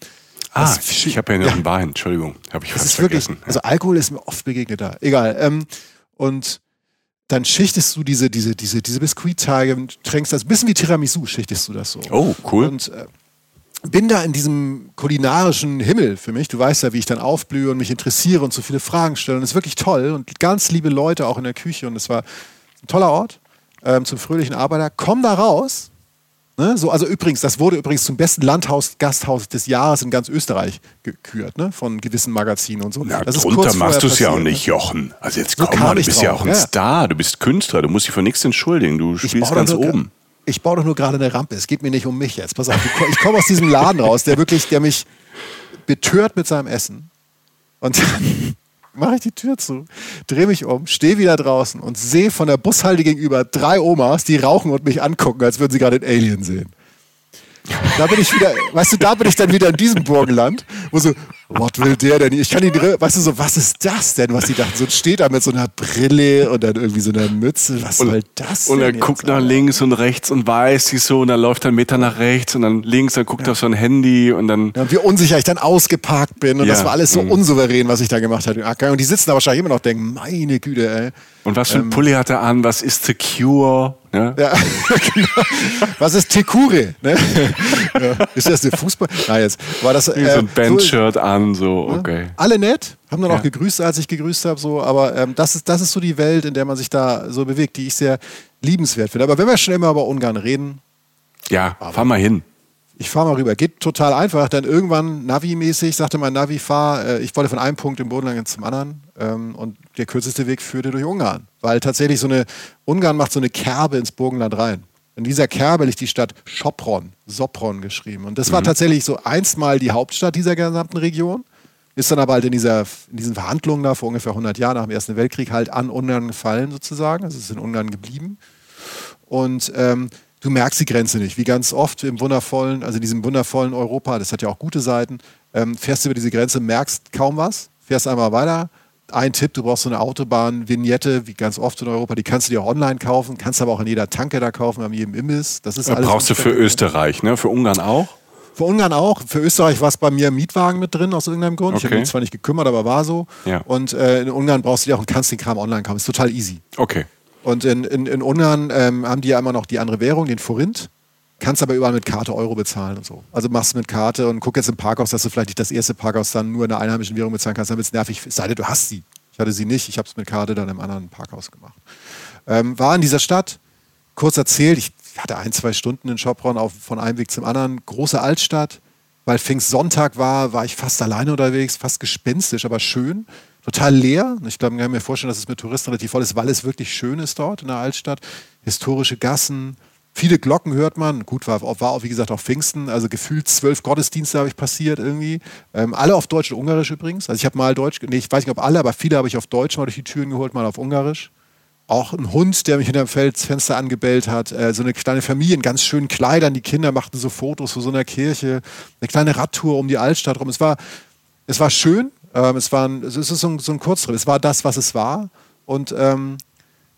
ah, ich habe ja noch einen Wein, Entschuldigung, habe ich fast vergessen.
Wirklich, also Alkohol ist mir oft begegnet da, egal. Ähm, und dann schichtest du diese, diese, diese, diese Biskuitteige und tränkst das, ein bisschen wie Tiramisu schichtest du das so.
Oh, cool.
Und äh, bin da in diesem kulinarischen Himmel für mich. Du weißt ja, wie ich dann aufblühe und mich interessiere und so viele Fragen stelle. Und es ist wirklich toll und ganz liebe Leute auch in der Küche. Und es war ein toller Ort ähm, zum fröhlichen Arbeiter. Komm da raus. Ne? So, also übrigens, das wurde übrigens zum besten Landhaus, Gasthaus des Jahres in ganz Österreich gekürt, ne? von gewissen Magazinen und so.
Na, das drunter machst du es ja auch nicht, ne? Jochen. Also jetzt komm mal, du bist drauf. ja auch ein ja. Star, du bist Künstler, du musst dich für nichts entschuldigen, du spielst ganz oben
ich baue doch nur gerade eine Rampe. Es geht mir nicht um mich jetzt. Pass auf, ich komme aus diesem Laden raus, der wirklich, der mich betört mit seinem Essen. Und dann mache ich die Tür zu, drehe mich um, stehe wieder draußen und sehe von der Bushalte gegenüber drei Omas, die rauchen und mich angucken, als würden sie gerade den Alien sehen. Da bin ich wieder, weißt du, da bin ich dann wieder in diesem Burgenland, wo so, was will der denn? Ich kann ihn, weißt du, so, was ist das denn, was die dachten? So steht da mit so einer Brille und dann irgendwie so einer Mütze. Was
und,
soll das
denn? Und er guckt nach links und rechts und weiß sich so und dann läuft er einen Meter nach rechts und dann links, dann guckt er auf sein Handy und dann.
Ja, wie unsicher ich dann ausgeparkt bin und ja. das war alles so mhm. unsouverän, was ich da gemacht habe. Und die sitzen da wahrscheinlich immer noch und denken, meine Güte, ey.
Und was für ein ähm, Pulli hat er an? Was ist secure? Ne? Ja,
genau. Was ist Tekure? Ne? Ja. Ist das der Fußball? Nein, jetzt war das.
Äh, so ein Bandshirt so an, so, okay.
Alle nett, haben dann auch gegrüßt, als ich gegrüßt habe, so, aber ähm, das, ist, das ist so die Welt, in der man sich da so bewegt, die ich sehr liebenswert finde. Aber wenn wir schon immer über Ungarn reden.
Ja, fahr mal hin
ich fahre mal rüber. Geht total einfach. Dann irgendwann Navi-mäßig sagte mein Navi, fahr, äh, ich wollte von einem Punkt im Bodenland zum anderen. Ähm, und der kürzeste Weg führte durch Ungarn. Weil tatsächlich so eine, Ungarn macht so eine Kerbe ins Burgenland rein. In dieser Kerbe liegt die Stadt Sopron, Sopron geschrieben. Und das war mhm. tatsächlich so einst mal die Hauptstadt dieser gesamten Region. Ist dann aber halt in, dieser, in diesen Verhandlungen da vor ungefähr 100 Jahren nach dem Ersten Weltkrieg halt an Ungarn gefallen sozusagen. Also es ist in Ungarn geblieben. Und ähm, du merkst die Grenze nicht. Wie ganz oft im wundervollen, also in diesem wundervollen Europa, das hat ja auch gute Seiten, ähm, fährst du über diese Grenze, merkst kaum was, fährst einmal weiter. Ein Tipp, du brauchst so eine Autobahn-Vignette, wie ganz oft in Europa, die kannst du dir online kaufen, kannst aber auch in jeder Tanke da kaufen, an jedem Imbiss. Das ist alles
brauchst du für Österreich, ne? Für Ungarn auch?
Für Ungarn auch. Für Österreich war es bei mir im Mietwagen mit drin, aus irgendeinem Grund. Okay. Ich habe mich zwar nicht gekümmert, aber war so. Ja. Und äh, in Ungarn brauchst du dir auch und kannst den Kram online kaufen. Ist total easy.
Okay.
Und in, in, in Ungarn ähm, haben die ja immer noch die andere Währung, den Forint. Kannst aber überall mit Karte Euro bezahlen und so. Also machst du mit Karte und guck jetzt im Parkhaus, dass du vielleicht nicht das erste Parkhaus dann nur in der einheimischen Währung bezahlen kannst, dann wird es nervig. Sei denn, du hast sie. Ich hatte sie nicht, ich habe es mit Karte dann im anderen Parkhaus gemacht. Ähm, war in dieser Stadt, kurz erzählt, ich hatte ein, zwei Stunden in Schopron auf, von einem Weg zum anderen. Große Altstadt, weil Pfingstsonntag war, war ich fast alleine unterwegs, fast gespenstisch, aber schön total leer. Ich glaube, ich kann mir vorstellen, dass es mit Touristen relativ voll ist, weil es wirklich schön ist dort in der Altstadt. Historische Gassen, viele Glocken hört man. Gut, war, war auch, wie gesagt, auch Pfingsten. Also gefühlt zwölf Gottesdienste habe ich passiert irgendwie. Ähm, alle auf Deutsch und Ungarisch übrigens. Also ich habe mal Deutsch, nee, ich weiß nicht, ob alle, aber viele habe ich auf Deutsch mal durch die Türen geholt, mal auf Ungarisch. Auch ein Hund, der mich hinter dem Fenster angebellt hat. Äh, so eine kleine Familie in ganz schönen Kleidern. Die Kinder machten so Fotos vor so einer Kirche. Eine kleine Radtour um die Altstadt rum. Es war, es war schön, ähm, es, war es ist so ein, so ein Kurztrip. Es war das, was es war. Und ähm,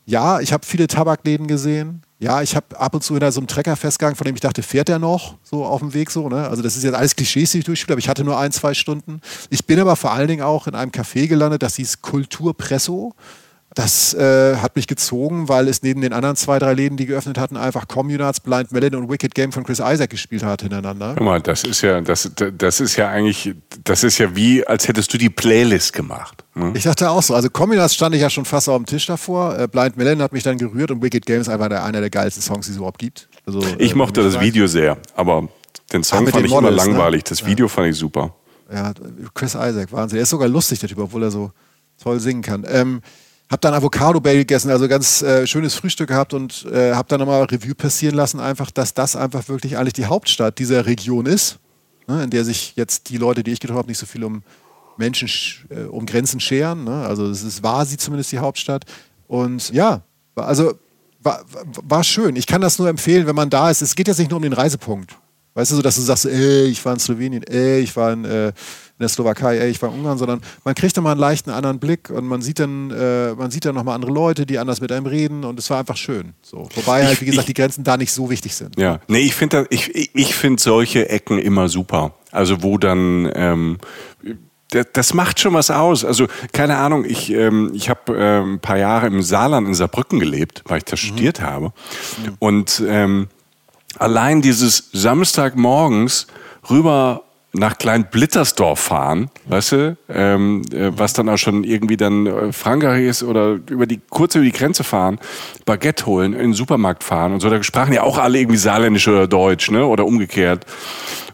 ja, ich habe viele Tabakläden gesehen. Ja, ich habe ab und zu hinter so einem Trecker festgegangen, von dem ich dachte, fährt der noch so auf dem Weg so. Ne? Also das ist jetzt alles Klischees, die ich durchspiele, aber ich hatte nur ein, zwei Stunden. Ich bin aber vor allen Dingen auch in einem Café gelandet, das hieß Kulturpresso. Das äh, hat mich gezogen, weil es neben den anderen zwei, drei Läden, die geöffnet hatten, einfach Communards, Blind Melon und Wicked Game von Chris Isaac gespielt hat hintereinander.
Guck mal, das ist ja, das, das ist ja eigentlich, das ist ja wie, als hättest du die Playlist gemacht.
Ne? Ich dachte auch so. Also Communards stand ich ja schon fast auf dem Tisch davor. Äh, Blind Melon hat mich dann gerührt und Wicked Game ist einfach der, einer der geilsten Songs, die es überhaupt gibt.
Also, ich äh, mochte das Video sehr, aber den Song Ach, fand ich Models, immer ne? langweilig. Ne? Das Video ja. fand ich super.
Ja, Chris Isaac, Wahnsinn. Er ist sogar lustig, der Typ, obwohl er so toll singen kann. Ähm, hab dann Avocado Bale gegessen, also ganz äh, schönes Frühstück gehabt und äh, hab dann nochmal Revue passieren lassen, einfach, dass das einfach wirklich eigentlich die Hauptstadt dieser Region ist, ne, in der sich jetzt die Leute, die ich getroffen habe, nicht so viel um Menschen, äh, um Grenzen scheren. Ne? Also es ist, war sie zumindest die Hauptstadt. Und ja, also war, war schön. Ich kann das nur empfehlen, wenn man da ist. Es geht jetzt nicht nur um den Reisepunkt. Weißt du, so dass du sagst, ey, ich war in Slowenien, ey, ich war in, äh, in der Slowakei, ey, ich war in Ungarn, sondern man kriegt dann mal einen leichten anderen Blick und man sieht dann, äh, man sieht dann nochmal andere Leute, die anders mit einem reden und es war einfach schön. So. Wobei halt, wie gesagt, die Grenzen da nicht so wichtig sind.
Ja, nee, ich finde ich, ich find solche Ecken immer super. Also wo dann ähm, das macht schon was aus. Also keine Ahnung, ich, ähm, ich habe ähm, ein paar Jahre im Saarland in Saarbrücken gelebt, weil ich da mhm. studiert habe. Mhm. Und ähm, allein dieses Samstagmorgens rüber nach Klein Blittersdorf fahren, weißt du, ähm, äh, was dann auch schon irgendwie dann äh, Frankreich ist oder über die kurz über die Grenze fahren, Baguette holen, in den Supermarkt fahren und so. Da sprachen ja auch alle irgendwie Saarländisch oder Deutsch, ne, oder umgekehrt.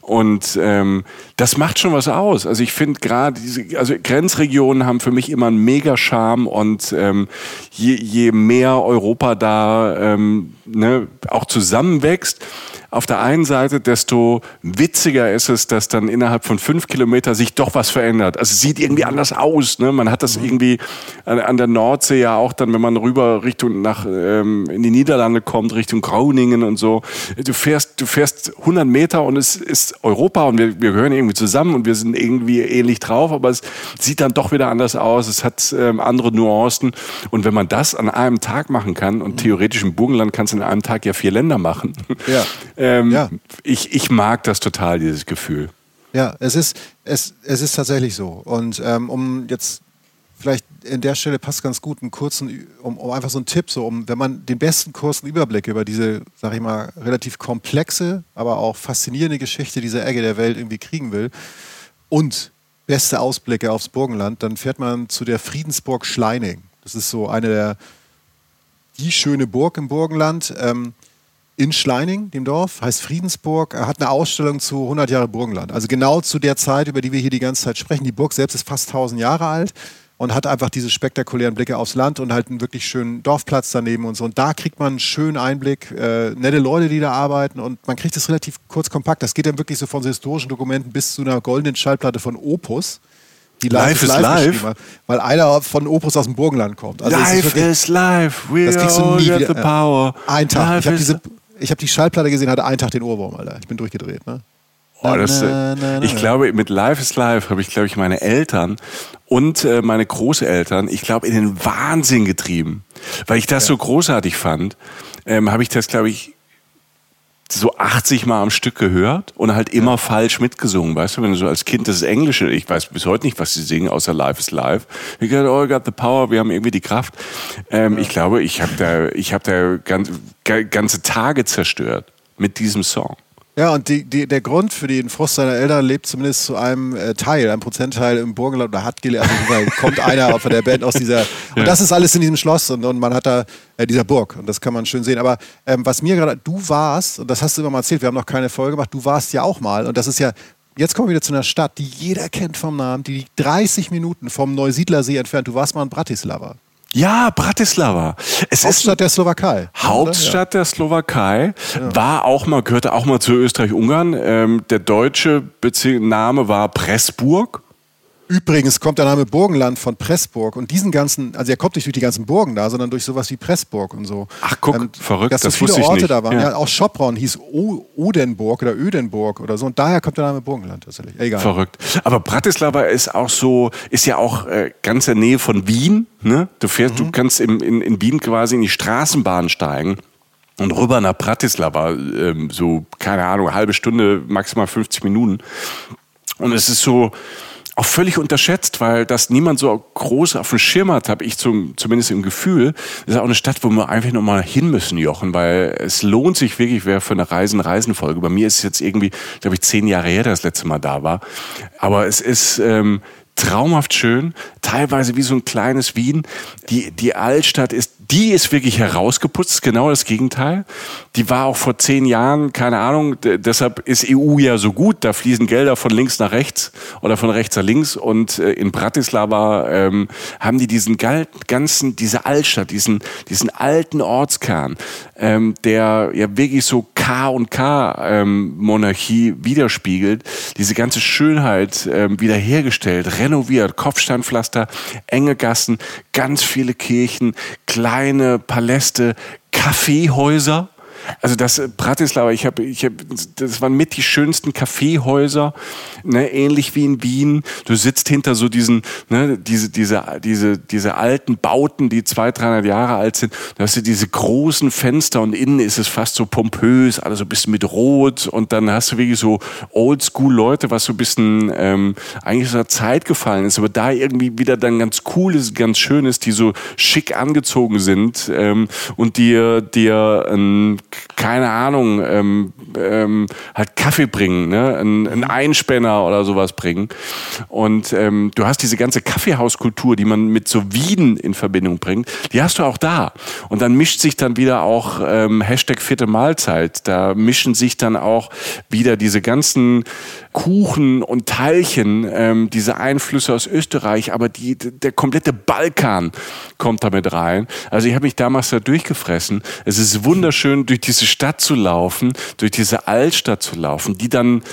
Und ähm, das macht schon was aus. Also ich finde gerade diese, also Grenzregionen haben für mich immer einen mega Charme und ähm, je, je mehr Europa da ähm, ne, auch zusammenwächst, auf der einen Seite, desto witziger ist es, dass dann innerhalb von fünf Kilometern sich doch was verändert. Also es sieht irgendwie anders aus. Ne? Man hat das mhm. irgendwie an, an, der Nordsee ja auch dann, wenn man rüber Richtung nach ähm, in die Niederlande kommt, Richtung Groningen und so. Du fährst, du fährst 100 Meter und es ist Europa und wir, wir gehören irgendwie zusammen und wir sind irgendwie ähnlich drauf, aber es sieht dann doch wieder anders aus. Es hat ähm, andere Nuancen und wenn man das an einem Tag machen kann und mhm. theoretisch im Burgenland kannst du in einem Tag ja vier Länder machen. Ja. ähm, ja. Ich, ich mag das total, dieses Gefühl.
Ja, es ist, es, es ist tatsächlich so. Und ähm, um jetzt vielleicht in der Stelle passt ganz gut einen kurzen, um, um einfach so einen Tipp, so um, wenn man den besten kurzen Überblick über diese, sag ich mal, relativ komplexe, aber auch faszinierende Geschichte dieser Ecke der Welt irgendwie kriegen will und beste Ausblicke aufs Burgenland, dann fährt man zu der Friedensburg Schleining. Das ist so eine der die schöne Burg im Burgenland. Ähm, in Schleining, dem Dorf, heißt Friedensburg, er hat eine Ausstellung zu 100 Jahre Burgenland. Also genau zu der Zeit, über die wir hier die ganze Zeit sprechen. Die Burg selbst ist fast 1000 Jahre alt und hat einfach diese spektakulären Blicke aufs Land und halt einen wirklich schönen Dorfplatz daneben und so. Und da kriegt man einen schönen Einblick, äh, nette Leute, die da arbeiten und man kriegt das relativ kurz kompakt. Das geht dann wirklich so von so historischen Dokumenten bis zu einer goldenen Schallplatte von Opus
die Live, is Live, live.
weil einer von Opus aus dem Burgenland kommt.
Also life is, wirklich, is live, we das kriegst du nie wieder. the power.
Ein Tag. Life ich habe diese, ich habe die Schallplatte gesehen, hatte einen Tag den Ohrwurm, Alter. Ich bin durchgedreht, ne?
Oh, das, na, na, na, ich glaube, mit Live is Live habe ich, glaube ich, meine Eltern und äh, meine Großeltern, ich glaube, in den Wahnsinn getrieben. Weil ich das ja. so großartig fand, ähm, habe ich das, glaube ich, so 80 Mal am Stück gehört und halt immer ja. falsch mitgesungen, weißt du, wenn du so als Kind das Englische, ich weiß bis heute nicht, was sie singen, außer Life is Life. We got all got the power, wir haben irgendwie die Kraft. Ähm, ja. Ich glaube, ich habe da, ich habe da ganz, ganze Tage zerstört mit diesem Song.
Ja, und die, die, der Grund für den Frust seiner Eltern lebt zumindest zu einem äh, Teil, einem Prozentteil im Burgenland oder hat gelernt. Also kommt einer von der Band aus dieser. Und ja. das ist alles in diesem Schloss und, und man hat da äh, dieser Burg und das kann man schön sehen. Aber ähm, was mir gerade, du warst, und das hast du immer mal erzählt, wir haben noch keine Folge gemacht, du warst ja auch mal und das ist ja. Jetzt kommen wir wieder zu einer Stadt, die jeder kennt vom Namen, die 30 Minuten vom Neusiedlersee entfernt. Du warst mal in Bratislava.
Ja, Bratislava.
Es Hauptstadt ist der Slowakei.
Hauptstadt ja. der Slowakei. War auch mal, gehörte auch mal zu Österreich-Ungarn. Ähm, der deutsche Bezie Name war Pressburg.
Übrigens kommt der Name Burgenland von Pressburg und diesen ganzen, also er kommt nicht durch die ganzen Burgen da, sondern durch sowas wie Pressburg und so.
Ach guck, ähm, verrückt,
dass so
das
viele
wusste
ich Orte
nicht.
da waren. Ja. ja auch Schopron hieß o Odenburg oder Ödenburg oder so und daher kommt der Name Burgenland tatsächlich. Egal.
Verrückt. Aber Bratislava ist auch so, ist ja auch äh, ganz in der Nähe von Wien. Ne? Du fährst, mhm. du kannst im, in, in Wien quasi in die Straßenbahn steigen und rüber nach Bratislava, ähm, so, keine Ahnung, halbe Stunde, maximal 50 Minuten. Und es ist so, auch völlig unterschätzt, weil das niemand so groß auf dem Schirm hat, habe ich zum, zumindest im Gefühl. Das ist auch eine Stadt, wo wir einfach nochmal hin müssen, Jochen, weil es lohnt sich wirklich, wer für eine Reisen-Reisen-Folge. Bei mir ist es jetzt irgendwie, glaube ich, zehn Jahre her, dass das letzte Mal da war. Aber es ist ähm, traumhaft schön, teilweise wie so ein kleines Wien. Die, die Altstadt ist die ist wirklich herausgeputzt, genau das Gegenteil. Die war auch vor zehn Jahren, keine Ahnung, deshalb ist EU ja so gut, da fließen Gelder von links nach rechts oder von rechts nach links und äh, in Bratislava ähm, haben die diesen ganzen, diese Altstadt, diesen, diesen alten Ortskern, ähm, der ja wirklich so K und K ähm, Monarchie widerspiegelt, diese ganze Schönheit ähm, wiederhergestellt, renoviert, Kopfsteinpflaster, enge Gassen, ganz viele Kirchen, kleine Paläste, Kaffeehäuser also das äh, Bratislava, ich habe, ich hab, das waren mit die schönsten Kaffeehäuser, ne, ähnlich wie in Wien. Du sitzt hinter so diesen, ne, diese, diese, diese, diese alten Bauten, die 200, 300 Jahre alt sind. Da hast du diese großen Fenster und innen ist es fast so pompös, alles so ein bisschen mit Rot und dann hast du wirklich so Oldschool-Leute, was so ein bisschen ähm, eigentlich aus der Zeit gefallen ist, aber da irgendwie wieder dann ganz cool ist, ganz schön ist, die so schick angezogen sind ähm, und dir, dir ein keine Ahnung, ähm, ähm, halt Kaffee bringen, ne? ein, ein Einspänner oder sowas bringen. Und ähm, du hast diese ganze Kaffeehauskultur, die man mit so Wieden in Verbindung bringt, die hast du auch da. Und dann mischt sich dann wieder auch ähm, Hashtag vierte Mahlzeit. Da mischen sich dann auch wieder diese ganzen Kuchen und Teilchen, ähm, diese Einflüsse aus Österreich, aber die, der komplette Balkan kommt damit rein. Also ich habe mich damals da durchgefressen. Es ist wunderschön, durch diese Stadt zu laufen, durch diese Altstadt zu laufen, die dann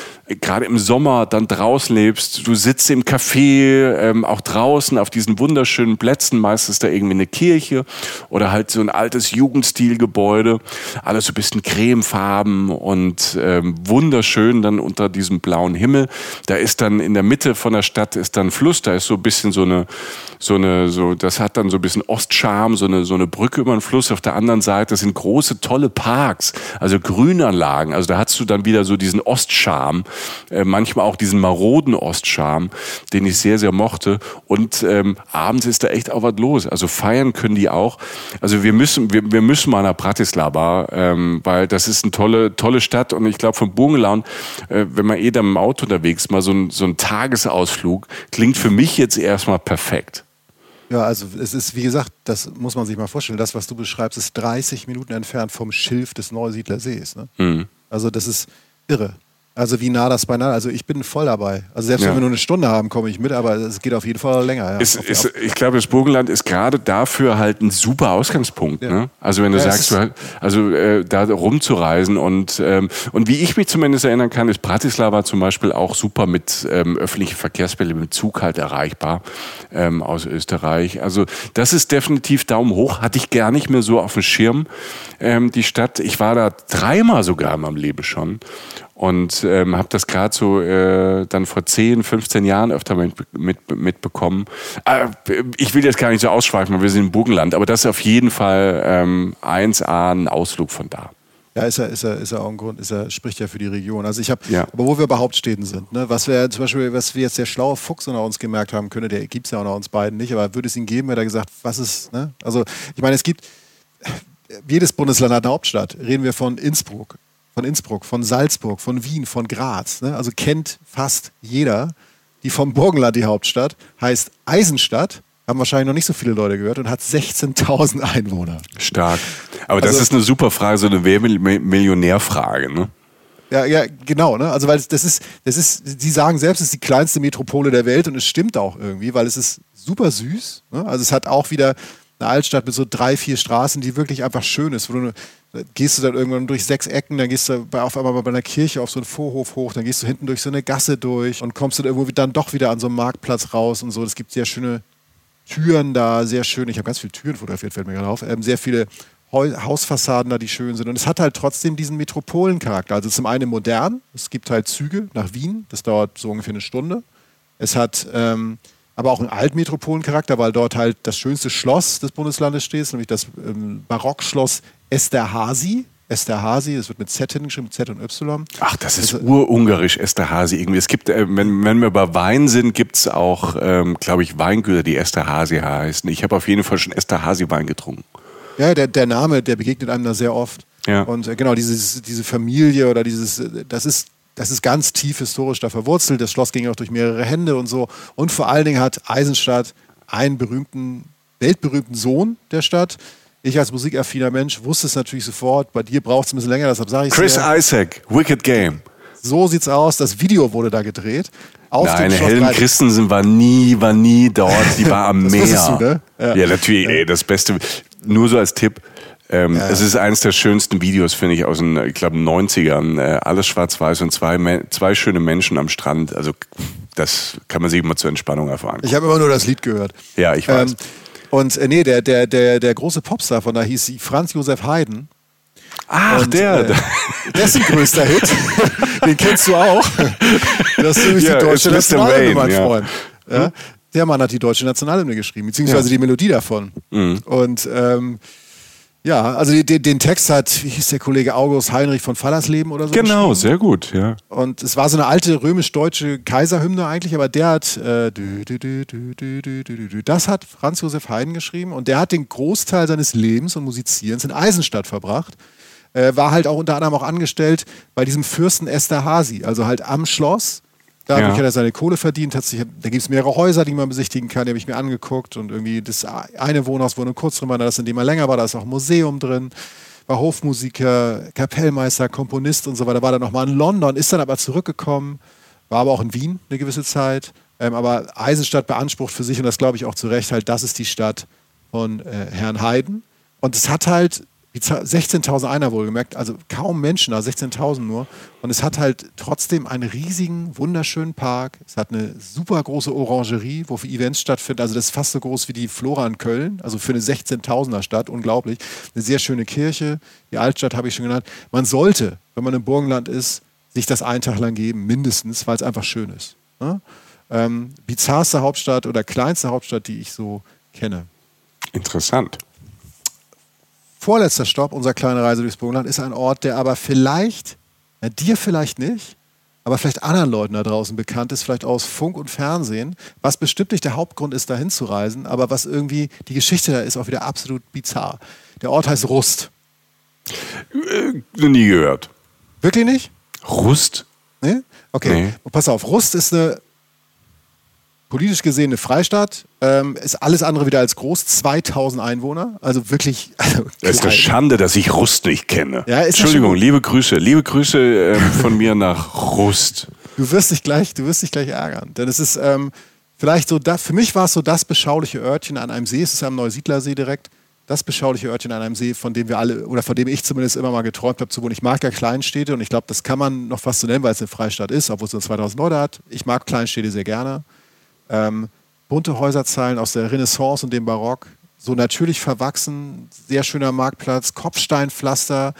gerade im Sommer dann draußen lebst. Du sitzt im Café, ähm, auch draußen auf diesen wunderschönen Plätzen, meistens da irgendwie eine Kirche oder halt so ein altes Jugendstilgebäude, alles so ein bisschen cremefarben und ähm, wunderschön dann unter diesem blauen Himmel. Da ist dann in der Mitte von der Stadt ist dann Fluss, da ist so ein bisschen so eine, so eine, so, das hat dann so ein bisschen Ostscham, so eine, so eine Brücke über den Fluss. Auf der anderen Seite sind große, tolle Parks, also Grünanlagen. Also da hast du dann wieder so diesen Ostscham, äh, manchmal auch diesen maroden Ostscham, den ich sehr, sehr mochte. Und ähm, abends ist da echt auch was los. Also feiern können die auch. Also wir müssen, wir, wir müssen mal nach Bratislava, ähm, weil das ist eine tolle, tolle Stadt. Und ich glaube, von Burgenlaun, äh, wenn man eh da im Auto unterwegs, mal so ein, so ein Tagesausflug, klingt für mich jetzt erstmal perfekt.
Ja, also es ist, wie gesagt, das muss man sich mal vorstellen. Das, was du beschreibst, ist 30 Minuten entfernt vom Schilf des Neusiedler Sees. Ne? Mhm. Also das ist irre. Also wie nah das beinahe. Also ich bin voll dabei. Also selbst ja. wenn wir nur eine Stunde haben, komme ich mit, aber es geht auf jeden Fall länger. Ja.
Ist, ist, ich glaube, das Burgenland ist gerade dafür halt ein super Ausgangspunkt. Ja. Ne? Also wenn du sagst, du halt, also äh, da rumzureisen und ähm, und wie ich mich zumindest erinnern kann, ist Bratislava zum Beispiel auch super mit ähm, öffentlichen Verkehrsmitteln, mit Zug halt erreichbar ähm, aus Österreich. Also das ist definitiv Daumen hoch. Hatte ich gar nicht mehr so auf dem Schirm ähm, die Stadt. Ich war da dreimal sogar in meinem Leben schon und ähm, habe das gerade so äh, dann vor 10, 15 Jahren öfter mit, mit, mitbekommen. Äh, ich will jetzt gar nicht so ausschweifen, wir sind im Burgenland, aber das ist auf jeden Fall ähm, 1A ein Ausflug von da.
Ja, ist er, ist er, ist er auch ein Grund, ist er, spricht ja für die Region. Also ich habe, ja. aber wo wir bei Hauptstädten sind, ne, was wir zum Beispiel, was wir jetzt der schlaue Fuchs unter uns gemerkt haben könnte, der gibt es ja unter uns beiden nicht, aber würde es ihn geben, hätte er gesagt, was ist, ne? Also ich meine, es gibt, jedes Bundesland hat eine Hauptstadt. Reden wir von Innsbruck, von Innsbruck, von Salzburg, von Wien, von Graz. Ne? Also kennt fast jeder. Die vom Burgenland, die Hauptstadt, heißt Eisenstadt. Haben wahrscheinlich noch nicht so viele Leute gehört und hat 16.000 Einwohner.
Stark. Aber das also, ist eine super Frage, so eine Millionärfrage, ne?
Ja, ja, genau, ne? Also weil das ist, das ist, sie sagen selbst, es ist die kleinste Metropole der Welt und es stimmt auch irgendwie, weil es ist super süß. Ne? Also es hat auch wieder eine Altstadt mit so drei, vier Straßen, die wirklich einfach schön ist, wo du gehst du dann irgendwann durch sechs Ecken, dann gehst du auf einmal bei einer Kirche auf so einen Vorhof hoch, dann gehst du hinten durch so eine Gasse durch und kommst dann irgendwo dann doch wieder an so einem Marktplatz raus und so. Es gibt sehr schöne Türen da, sehr schön. Ich habe ganz viele Türen fotografiert, fällt mir gerade auf. Ähm, sehr viele Hausfassaden da, die schön sind. Und es hat halt trotzdem diesen Metropolencharakter. Also zum einen modern, es gibt halt Züge nach Wien, das dauert so ungefähr eine Stunde. Es hat ähm, aber auch einen Altmetropolencharakter, weil dort halt das schönste Schloss des Bundeslandes steht, nämlich das ähm, Barockschloss Esterhazy. Esterhazy, das wird mit Z hingeschrieben, Z und Y.
Ach, das ist also, urungarisch, Esterhazy irgendwie. Es gibt, äh, wenn, wenn wir bei Wein sind, gibt es auch, ähm, glaube ich, Weingüter, die Esterhazy heißen. Ich habe auf jeden Fall schon Esterhazy-Wein getrunken.
Ja, der, der Name, der begegnet einem da sehr oft. Ja. Und äh, genau, dieses, diese Familie oder dieses, äh, das ist das ist ganz tief historisch da verwurzelt. Das Schloss ging auch durch mehrere Hände und so. Und vor allen Dingen hat Eisenstadt einen berühmten, weltberühmten Sohn der Stadt. Ich als musikaffiner Mensch wusste es natürlich sofort. Bei dir braucht es ein bisschen länger, deshalb sage ich
Chris sehr. Isaac, Wicked Game.
So sieht's aus. Das Video wurde da gedreht.
Auf Nein, Helen Christensen war nie, war nie dort. Die war am Meer. Du, ne? ja. ja. natürlich. Ey, das Beste. Nur so als Tipp. Ähm, ja. Es ist eines der schönsten Videos, finde ich, aus den, ich glaube, 90ern. Äh, alles schwarz-weiß und zwei, zwei schöne Menschen am Strand. Also, das kann man sich immer zur Entspannung erfahren.
Ich habe immer nur das Lied gehört.
Ja, ich weiß. Ähm,
und äh, nee, der, der, der, der große Popstar von da hieß Franz Josef Haydn.
Ach, und, der. Äh,
dessen größter Hit. Den kennst du auch. Das ist nämlich ja, die deutsche Nationalhymne, mein ja. Freund. Ja? Hm? Der Mann hat die deutsche Nationalhymne geschrieben, beziehungsweise ja. die Melodie davon. Mhm. Und ähm, ja, also den, den Text hat, wie hieß der Kollege August Heinrich von Fallersleben oder so?
Genau, sehr gut, ja.
Und es war so eine alte römisch-deutsche Kaiserhymne eigentlich, aber der hat, äh, das hat Franz Josef Haydn geschrieben und der hat den Großteil seines Lebens und Musizierens in Eisenstadt verbracht. Äh, war halt auch unter anderem auch angestellt bei diesem Fürsten Esterhazy, also halt am Schloss Dadurch ja. hat er seine Kohle verdient. Hat sich, da gibt es mehrere Häuser, die man besichtigen kann. Die habe ich mir angeguckt. Und irgendwie das eine Wohnhaus, wo nur kurz drin war, das in dem er länger war, da ist auch ein Museum drin. War Hofmusiker, Kapellmeister, Komponist und so weiter. War dann nochmal in London, ist dann aber zurückgekommen war aber auch in Wien eine gewisse Zeit. Ähm, aber Eisenstadt beansprucht für sich, und das glaube ich auch zu Recht, halt, das ist die Stadt von äh, Herrn Haydn. Und es hat halt 16.000 einer wohlgemerkt, also kaum Menschen, also 16.000 nur. Und es hat halt trotzdem einen riesigen, wunderschönen Park. Es hat eine super große Orangerie, wo für Events stattfinden. Also das ist fast so groß wie die Flora in Köln, also für eine 16.000er Stadt, unglaublich. Eine sehr schöne Kirche, die Altstadt habe ich schon genannt. Man sollte, wenn man im Burgenland ist, sich das einen Tag lang geben, mindestens, weil es einfach schön ist. Ne? Ähm, bizarrste Hauptstadt oder kleinste Hauptstadt, die ich so kenne.
Interessant
vorletzter Stopp unserer kleinen Reise durchs Burgenland ist ein Ort, der aber vielleicht, ja, dir vielleicht nicht, aber vielleicht anderen Leuten da draußen bekannt ist, vielleicht aus Funk und Fernsehen, was bestimmt nicht der Hauptgrund ist, dahin zu reisen, aber was irgendwie, die Geschichte da ist auch wieder absolut bizarr. Der Ort heißt Rust.
Äh, nie gehört.
Wirklich nicht?
Rust?
Nee? Okay. Nee. Pass auf, Rust ist eine politisch gesehen eine Freistadt, ähm, ist alles andere wieder als groß, 2000 Einwohner, also wirklich. Also
es ist eine Schande, dass ich Rust nicht kenne. Ja, Entschuldigung, liebe Grüße, liebe Grüße ähm, von mir nach Rust.
Du wirst dich gleich, du wirst dich gleich ärgern, denn es ist ähm, vielleicht so, das, für mich war es so das beschauliche Örtchen an einem See, es ist am Neusiedlersee direkt, das beschauliche Örtchen an einem See, von dem wir alle, oder von dem ich zumindest immer mal geträumt habe zu wohnen. Ich mag ja Kleinstädte und ich glaube, das kann man noch fast so nennen, weil es eine Freistadt ist, obwohl es nur 2000 Leute hat. Ich mag Kleinstädte sehr gerne. Ähm, bunte Häuserzeilen aus der Renaissance und dem Barock, so natürlich verwachsen, sehr schöner Marktplatz, Kopfsteinpflaster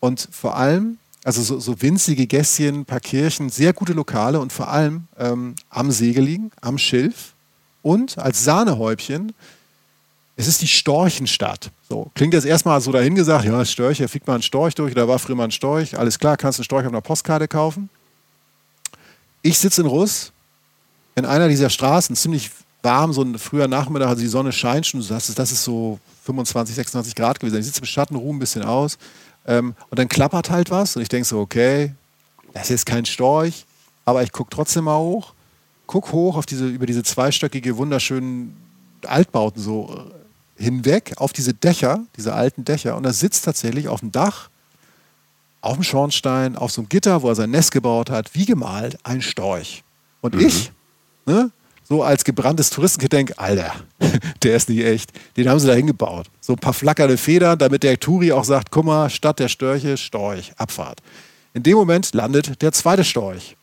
und vor allem, also so, so winzige Gässchen, ein paar Kirchen, sehr gute Lokale und vor allem ähm, am See gelegen, am Schilf und als Sahnehäubchen, es ist die Storchenstadt. So, klingt jetzt erstmal so dahingesagt, ja, Störche, fliegt mal ein Storch durch, da war früher mal ein Storch, alles klar, kannst einen Storch auf einer Postkarte kaufen. Ich sitze in Russ, in einer dieser Straßen, ziemlich warm, so ein früher Nachmittag, also die Sonne scheint schon, das ist, das ist so 25, 26 Grad gewesen. Ich sitze im Schatten, ruhe ein bisschen aus ähm, und dann klappert halt was und ich denke so, okay, das ist jetzt kein Storch, aber ich gucke trotzdem mal hoch, gucke hoch auf diese, über diese zweistöckige, wunderschönen Altbauten so äh, hinweg, auf diese Dächer, diese alten Dächer und da sitzt tatsächlich auf dem Dach, auf dem Schornstein, auf so einem Gitter, wo er sein Nest gebaut hat, wie gemalt, ein Storch. Und mhm. ich ne? so als gebranntes Touristengedenk, Alter, der ist nicht echt. Den haben sie da hingebaut. So ein paar flackernde Federn, damit der Touri auch sagt, guck mal, statt der Störche, Storch, Abfahrt. In dem Moment landet der zweite Storch.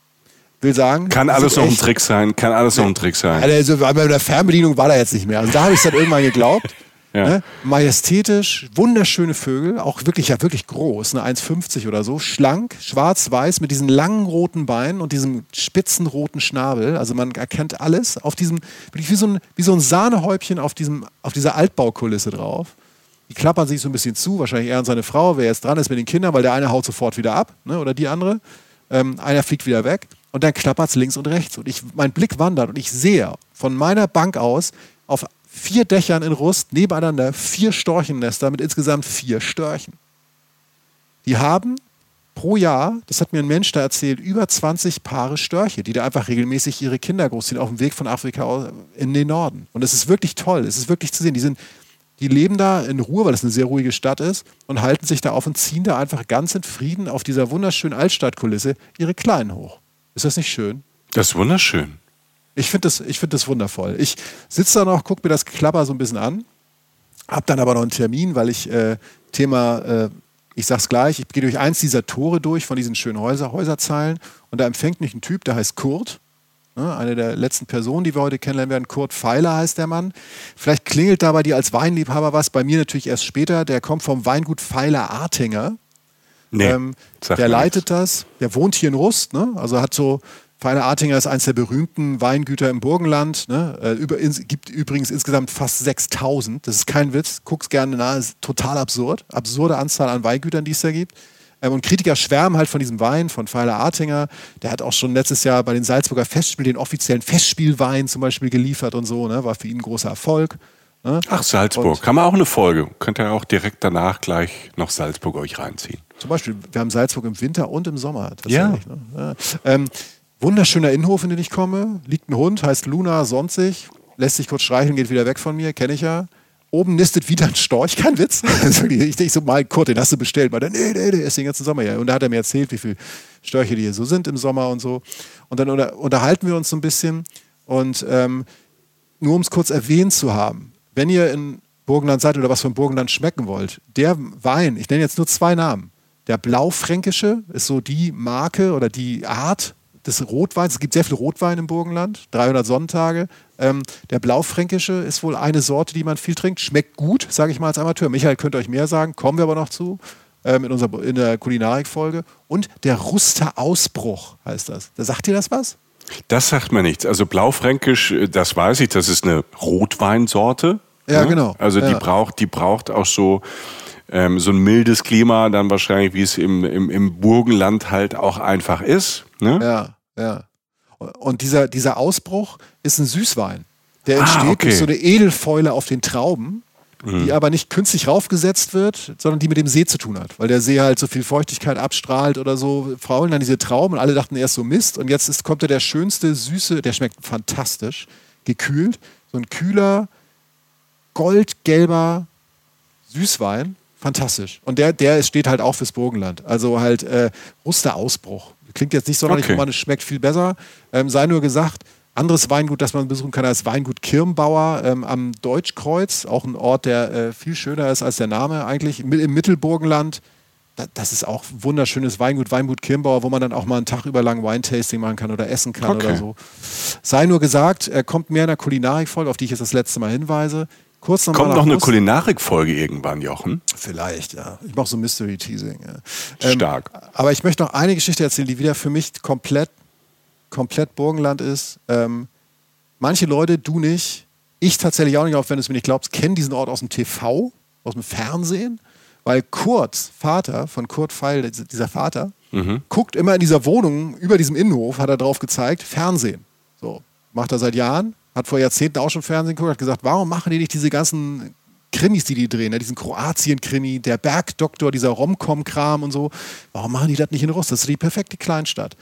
Will sagen.
Kann alles noch ein Trick sein, kann alles noch ein Trick sein.
Also bei der Fernbedienung war da jetzt nicht mehr. Also da habe ich es dann irgendwann geglaubt. Ja. Ne? Majestätisch, wunderschöne Vögel, auch wirklich, ja, wirklich groß, eine 1,50 oder so, schlank, schwarz-weiß mit diesen langen roten Beinen und diesem spitzen roten Schnabel. Also man erkennt alles auf diesem, wirklich wie so ein, wie so ein Sahnehäubchen auf, diesem, auf dieser Altbaukulisse drauf. Die klappern sich so ein bisschen zu, wahrscheinlich er und seine Frau, wer jetzt dran ist mit den Kindern, weil der eine haut sofort wieder ab, ne, oder die andere. Ähm, einer fliegt wieder weg und dann klappert es links und rechts. Und ich, mein Blick wandert und ich sehe von meiner Bank aus auf vier Dächern in Rust nebeneinander vier Storchennester mit insgesamt vier Störchen. Die haben pro Jahr, das hat mir ein Mensch da erzählt, über 20 Paare Störche, die da einfach regelmäßig ihre Kinder großziehen auf dem Weg von Afrika in den Norden. Und es ist wirklich toll, es ist wirklich zu sehen. Die, sind, die leben da in Ruhe, weil es eine sehr ruhige Stadt ist und halten sich da auf und ziehen da einfach ganz in Frieden auf dieser wunderschönen Altstadtkulisse ihre Kleinen hoch. Ist das nicht schön?
Das ist wunderschön.
Ich finde das, find das wundervoll. Ich sitze da noch, gucke mir das Klapper so ein bisschen an, habe dann aber noch einen Termin, weil ich äh, Thema, äh, ich sag's gleich, ich gehe durch eins dieser Tore durch von diesen schönen Häuser, Häuserzeilen und da empfängt mich ein Typ, der heißt Kurt. Ne, eine der letzten Personen, die wir heute kennenlernen werden. Kurt Pfeiler heißt der Mann. Vielleicht klingelt da bei dir als Weinliebhaber was, bei mir natürlich erst später. Der kommt vom Weingut Pfeiler Artinger. Nee, ähm, der leitet nichts. das. Der wohnt hier in Rust, ne? also hat so Feine Artinger ist eines der berühmten Weingüter im Burgenland. Ne? Äh, über, in, gibt übrigens insgesamt fast 6000. Das ist kein Witz. Guck's gerne nach. Ist total absurd. Absurde Anzahl an Weingütern, die es da gibt. Ähm, und Kritiker schwärmen halt von diesem Wein von Pfeiler Artinger. Der hat auch schon letztes Jahr bei den Salzburger Festspielen den offiziellen Festspielwein zum Beispiel geliefert und so. Ne? War für ihn ein großer Erfolg.
Ne? Ach, Salzburg. Kann man auch eine Folge. Könnt ihr auch direkt danach gleich noch Salzburg euch reinziehen.
Zum Beispiel, wir haben Salzburg im Winter und im Sommer. Ja. Ne? ja. Ähm, Wunderschöner Innenhof, in den ich komme. Liegt ein Hund, heißt Luna Sonsig. Lässt sich kurz streicheln, geht wieder weg von mir, kenne ich ja. oben nistet wieder ein Storch, kein Witz. Ich denke so, mal Kurt, den hast du bestellt. Mal, nee, nee, der ist den ganzen Sommer ja. Und da hat er mir erzählt, wie viele Störche die hier so sind im Sommer und so. Und dann unter, unterhalten wir uns so ein bisschen. Und ähm, nur um es kurz erwähnt zu haben, wenn ihr in Burgenland seid oder was von Burgenland schmecken wollt, der Wein, ich nenne jetzt nur zwei Namen. Der Blaufränkische ist so die Marke oder die Art des Rotweins. Es gibt sehr viel Rotwein im Burgenland, 300 Sonntage. Ähm, der Blaufränkische ist wohl eine Sorte, die man viel trinkt. Schmeckt gut, sage ich mal als Amateur. Michael könnte euch mehr sagen, kommen wir aber noch zu ähm, in, unserer, in der Kulinarik-Folge. Und der Ruster Ausbruch heißt das. Da sagt ihr das was?
Das sagt mir nichts. Also Blaufränkisch, äh, das weiß ich, das ist eine Rotweinsorte.
Ja, ne? genau.
Also
ja.
die braucht, die braucht auch so ähm, so ein mildes Klima, dann wahrscheinlich, wie es im, im, im Burgenland halt auch einfach ist. Ne?
Ja, ja. Und dieser, dieser Ausbruch ist ein Süßwein. Der ah, entsteht ah, okay. durch so eine Edelfäule auf den Trauben, mhm. die aber nicht künstlich raufgesetzt wird, sondern die mit dem See zu tun hat. Weil der See halt so viel Feuchtigkeit abstrahlt oder so, faulen dann diese Trauben und alle dachten erst so Mist. Und jetzt ist, kommt da der schönste, süße, der schmeckt fantastisch, gekühlt. So ein kühler, goldgelber Süßwein fantastisch. Und der, der steht halt auch fürs Burgenland. Also halt äh, Rusterausbruch. Klingt jetzt nicht sonderlich okay. es schmeckt viel besser. Ähm, sei nur gesagt, anderes Weingut, das man besuchen kann, ist Weingut Kirnbauer ähm, am Deutschkreuz. Auch ein Ort, der äh, viel schöner ist als der Name eigentlich. Im Mittelburgenland. das ist auch wunderschönes Weingut, Weingut Kirnbauer, wo man dann auch mal einen Tag über lang Weintasting machen kann oder essen kann okay. oder so. Sei nur gesagt, er kommt mehr in der Kulinarik-Folge, auf die ich jetzt das letzte Mal hinweise.
Kurz Kommt noch eine Kulinarik-Folge irgendwann, Jochen?
Vielleicht, ja. Ich mache so Mystery-Teasing. Ja.
Ähm, Stark.
Aber ich möchte noch eine Geschichte erzählen, die wieder für mich komplett, komplett Burgenland ist. Ähm, manche Leute, du nicht, ich tatsächlich auch nicht, auch wenn du es mir nicht glaubst, kennen diesen Ort aus dem TV, aus dem Fernsehen. Weil Kurts Vater, von Kurt Feil, dieser Vater, mhm. guckt immer in dieser Wohnung, über diesem Innenhof, hat er drauf gezeigt, Fernsehen. So, macht er seit Jahren hat vor Jahrzehnten auch schon Fernsehen geguckt, hat gesagt, warum machen die nicht diese ganzen Krimis, die die drehen, ne? diesen Kroatien-Krimi, der Bergdoktor, dieser Romcom-Kram und so. Warum machen die das nicht in Russ? Das ist die perfekte Kleinstadt.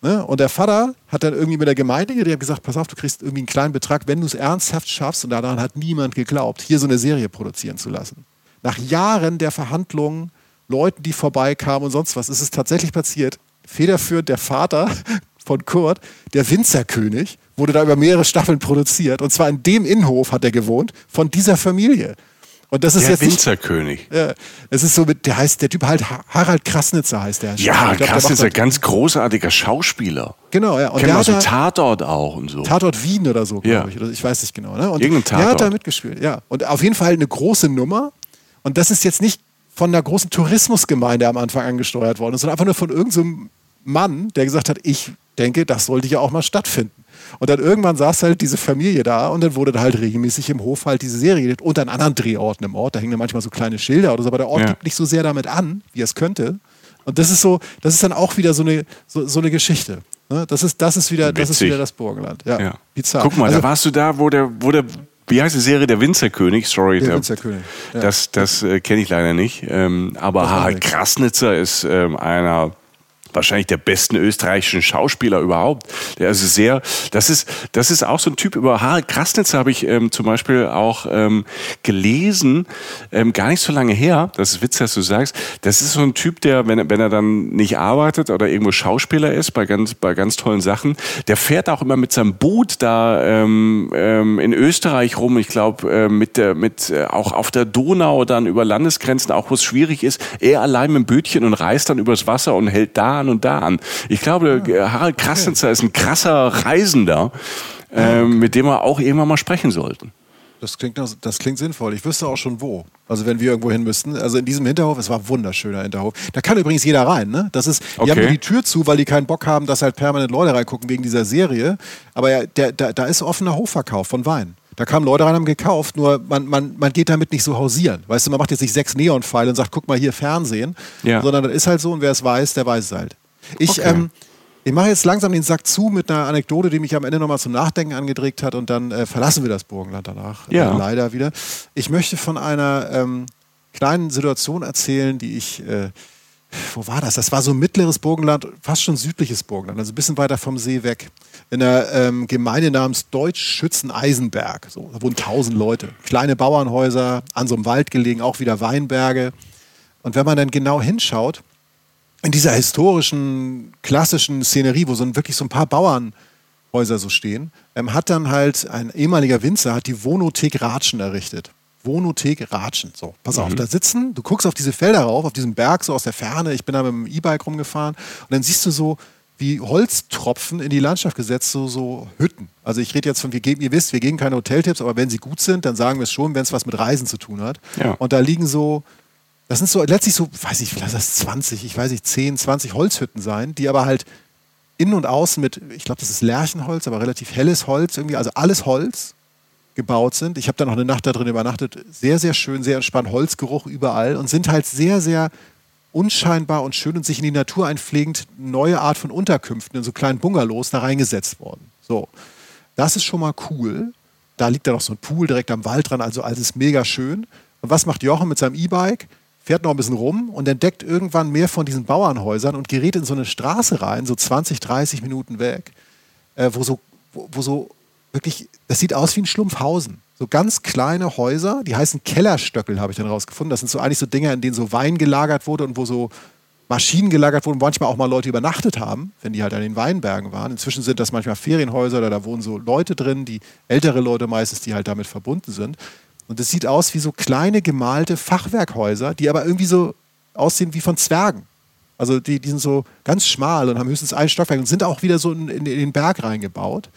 Ne? Und der Vater hat dann irgendwie mit der Gemeinde, die hat gesagt, pass auf, du kriegst irgendwie einen kleinen Betrag, wenn du es ernsthaft schaffst, und daran hat niemand geglaubt, hier so eine Serie produzieren zu lassen. Nach Jahren der Verhandlungen, Leuten, die vorbeikamen und sonst was, ist es tatsächlich passiert. Federführend der Vater von Kurt, der Winzerkönig, wurde da über mehrere Staffeln produziert. Und zwar in dem Innenhof hat er gewohnt, von dieser Familie. Und das ist
der
jetzt
Winzerkönig.
Ja, es ist so mit, der heißt, der Typ halt Harald Krasnitzer heißt der.
Ja, glaub, Krasnitzer, ganz großartiger Schauspieler.
Genau, ja.
Und Kennen der hat so Tatort auch und so.
Tatort Wien oder so, glaube ja. ich. Ich weiß nicht genau. Ne? Und
Irgendein Tatort.
Der hat da mitgespielt, ja. Und auf jeden Fall eine große Nummer. Und das ist jetzt nicht von einer großen Tourismusgemeinde am Anfang angesteuert worden, sondern einfach nur von irgendeinem so Mann, der gesagt hat, ich denke, das sollte ja auch mal stattfinden. Und dann irgendwann saß halt diese Familie da und dann wurde da halt regelmäßig im Hof halt diese Serie und an anderen Drehorten im Ort. Da hängen dann manchmal so kleine Schilder oder so, aber der Ort ja. gibt nicht so sehr damit an, wie es könnte. Und das ist so, das ist dann auch wieder so eine, so, so eine Geschichte. Ne? Das, ist, das, ist wieder, das ist wieder das Burgenland. Ja,
ja. Bizarr. Guck mal, also, da warst du da, wo der, wo der wie heißt die Serie? Der Winzerkönig, sorry.
Der, der Winzerkönig.
Ja. Das, das äh, kenne ich leider nicht. Ähm, aber Harald Krasnitzer ist ähm, einer wahrscheinlich der besten österreichischen Schauspieler überhaupt. Der ist sehr, das ist, das ist auch so ein Typ, über Harald Krasnitzer habe ich ähm, zum Beispiel auch ähm, gelesen, ähm, gar nicht so lange her, das ist witzig, dass du sagst, das ist so ein Typ, der, wenn, wenn er dann nicht arbeitet oder irgendwo Schauspieler ist, bei ganz, bei ganz tollen Sachen, der fährt auch immer mit seinem Boot da ähm, ähm, in Österreich rum, ich glaube, äh, mit der, mit, äh, auch auf der Donau dann über Landesgrenzen, auch wo es schwierig ist, er allein mit dem Bötchen und reist dann übers Wasser und hält da an und da an. Ich glaube, ja. Harald Krasnitzer okay. ist ein krasser Reisender, äh, mit dem wir auch irgendwann mal sprechen sollten.
Das klingt, das klingt sinnvoll. Ich wüsste auch schon wo. Also wenn wir irgendwo hin müssten. Also in diesem Hinterhof, es war ein wunderschöner Hinterhof. Da kann übrigens jeder rein. Ne? Das ist, die okay. haben die Tür zu, weil die keinen Bock haben, dass halt permanent Leute reingucken wegen dieser Serie. Aber ja, der, der, da ist offener Hofverkauf von Wein. Da kamen Leute rein, haben gekauft, nur man, man, man geht damit nicht so hausieren. Weißt du, man macht jetzt nicht sechs Neonpfeile und sagt, guck mal hier Fernsehen. Ja. Sondern das ist halt so und wer es weiß, der weiß es halt. Ich, okay. ähm, ich mache jetzt langsam den Sack zu mit einer Anekdote, die mich am Ende nochmal zum Nachdenken angedregt hat und dann äh, verlassen wir das Burgenland danach. Äh, ja. Äh, leider wieder. Ich möchte von einer ähm, kleinen Situation erzählen, die ich äh, wo war das? Das war so mittleres Burgenland, fast schon südliches Burgenland, also ein bisschen weiter vom See weg. In einer ähm, Gemeinde namens Deutsch-Schützen-Eisenberg. So, da wohnen tausend Leute. Kleine Bauernhäuser, an so einem Wald gelegen, auch wieder Weinberge. Und wenn man dann genau hinschaut, in dieser historischen, klassischen Szenerie, wo so ein, wirklich so ein paar Bauernhäuser so stehen, ähm, hat dann halt ein ehemaliger Winzer hat die Wohnothek Ratschen errichtet. Wohnothek Ratschen. So, pass mhm. auf, da sitzen, du guckst auf diese Felder rauf, auf diesen Berg so aus der Ferne. Ich bin da mit dem E-Bike rumgefahren und dann siehst du so wie Holztropfen in die Landschaft gesetzt, so, so Hütten. Also ich rede jetzt von, wir geben, ihr wisst, wir geben keine Hoteltipps, aber wenn sie gut sind, dann sagen wir es schon, wenn es was mit Reisen zu tun hat. Ja. Und da liegen so, das sind so letztlich so, weiß ich, lass das 20, ich weiß nicht, 10, 20 Holzhütten sein, die aber halt innen und außen mit, ich glaube, das ist Lärchenholz, aber relativ helles Holz irgendwie, also alles Holz gebaut sind. Ich habe dann noch eine Nacht da drin übernachtet. Sehr, sehr schön, sehr entspannt, Holzgeruch überall und sind halt sehr, sehr unscheinbar und schön und sich in die Natur einpflegend neue Art von Unterkünften in so kleinen Bungalows da reingesetzt worden. So, das ist schon mal cool. Da liegt dann noch so ein Pool direkt am Wald dran, also alles mega schön. Und was macht Jochen mit seinem E-Bike? Fährt noch ein bisschen rum und entdeckt irgendwann mehr von diesen Bauernhäusern und gerät in so eine Straße rein, so 20, 30 Minuten weg, äh, wo, so, wo, wo so wirklich, das sieht aus wie ein Schlumpfhausen. So ganz kleine Häuser, die heißen Kellerstöckel, habe ich dann rausgefunden. Das sind so eigentlich so Dinger, in denen so Wein gelagert wurde und wo so Maschinen gelagert wurden, wo manchmal auch mal Leute übernachtet haben, wenn die halt an den Weinbergen waren. Inzwischen sind das manchmal Ferienhäuser oder da wohnen so Leute drin, die ältere Leute meistens, die halt damit verbunden sind. Und es sieht aus wie so kleine gemalte Fachwerkhäuser, die aber irgendwie so aussehen wie von Zwergen. Also die, die sind so ganz schmal und haben höchstens ein Stockwerk und sind auch wieder so in, in den Berg reingebaut.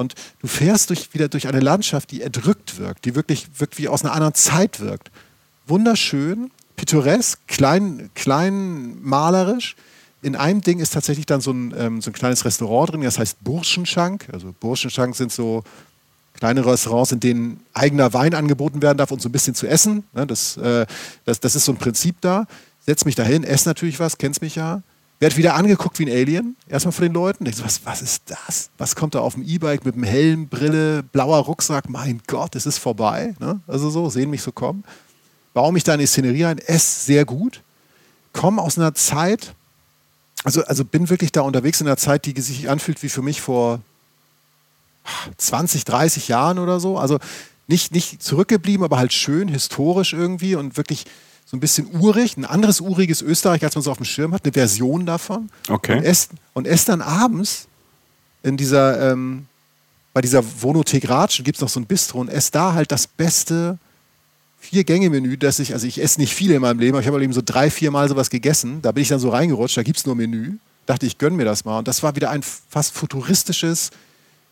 Und du fährst durch, wieder durch eine Landschaft, die erdrückt wirkt, die wirklich, wirklich wie aus einer anderen Zeit wirkt. Wunderschön, pittoresk, klein, klein malerisch. In einem Ding ist tatsächlich dann so ein, ähm, so ein kleines Restaurant drin, das heißt Burschenschank. Also Burschenschank sind so kleine Restaurants, in denen eigener Wein angeboten werden darf und so ein bisschen zu essen. Ne, das, äh, das, das ist so ein Prinzip da. Setz mich dahin, esse natürlich was, kennst mich ja. Werd wieder angeguckt wie ein Alien, erstmal von den Leuten. Ich so, was, was ist das? Was kommt da auf dem E-Bike mit einem Helm, Brille, blauer Rucksack? Mein Gott, es ist vorbei. Ne? Also so, sehen mich so kommen. Baue mich da in die Szenerie ein, esse sehr gut. Komme aus einer Zeit, also, also bin wirklich da unterwegs in einer Zeit, die sich anfühlt wie für mich vor 20, 30 Jahren oder so. Also nicht, nicht zurückgeblieben, aber halt schön, historisch irgendwie und wirklich so ein bisschen urig, ein anderes uriges Österreich, als man so auf dem Schirm hat, eine Version davon.
Okay.
Und esst, und esst dann abends in dieser, ähm, bei dieser Wohnothek Ratschen gibt es noch so ein Bistro und esse da halt das beste Vier-Gänge-Menü, das ich, also ich esse nicht viele in meinem Leben, aber ich habe eben so drei, vier Mal sowas gegessen. Da bin ich dann so reingerutscht, da gibt es nur Menü. Dachte ich, gönn mir das mal. Und das war wieder ein fast futuristisches,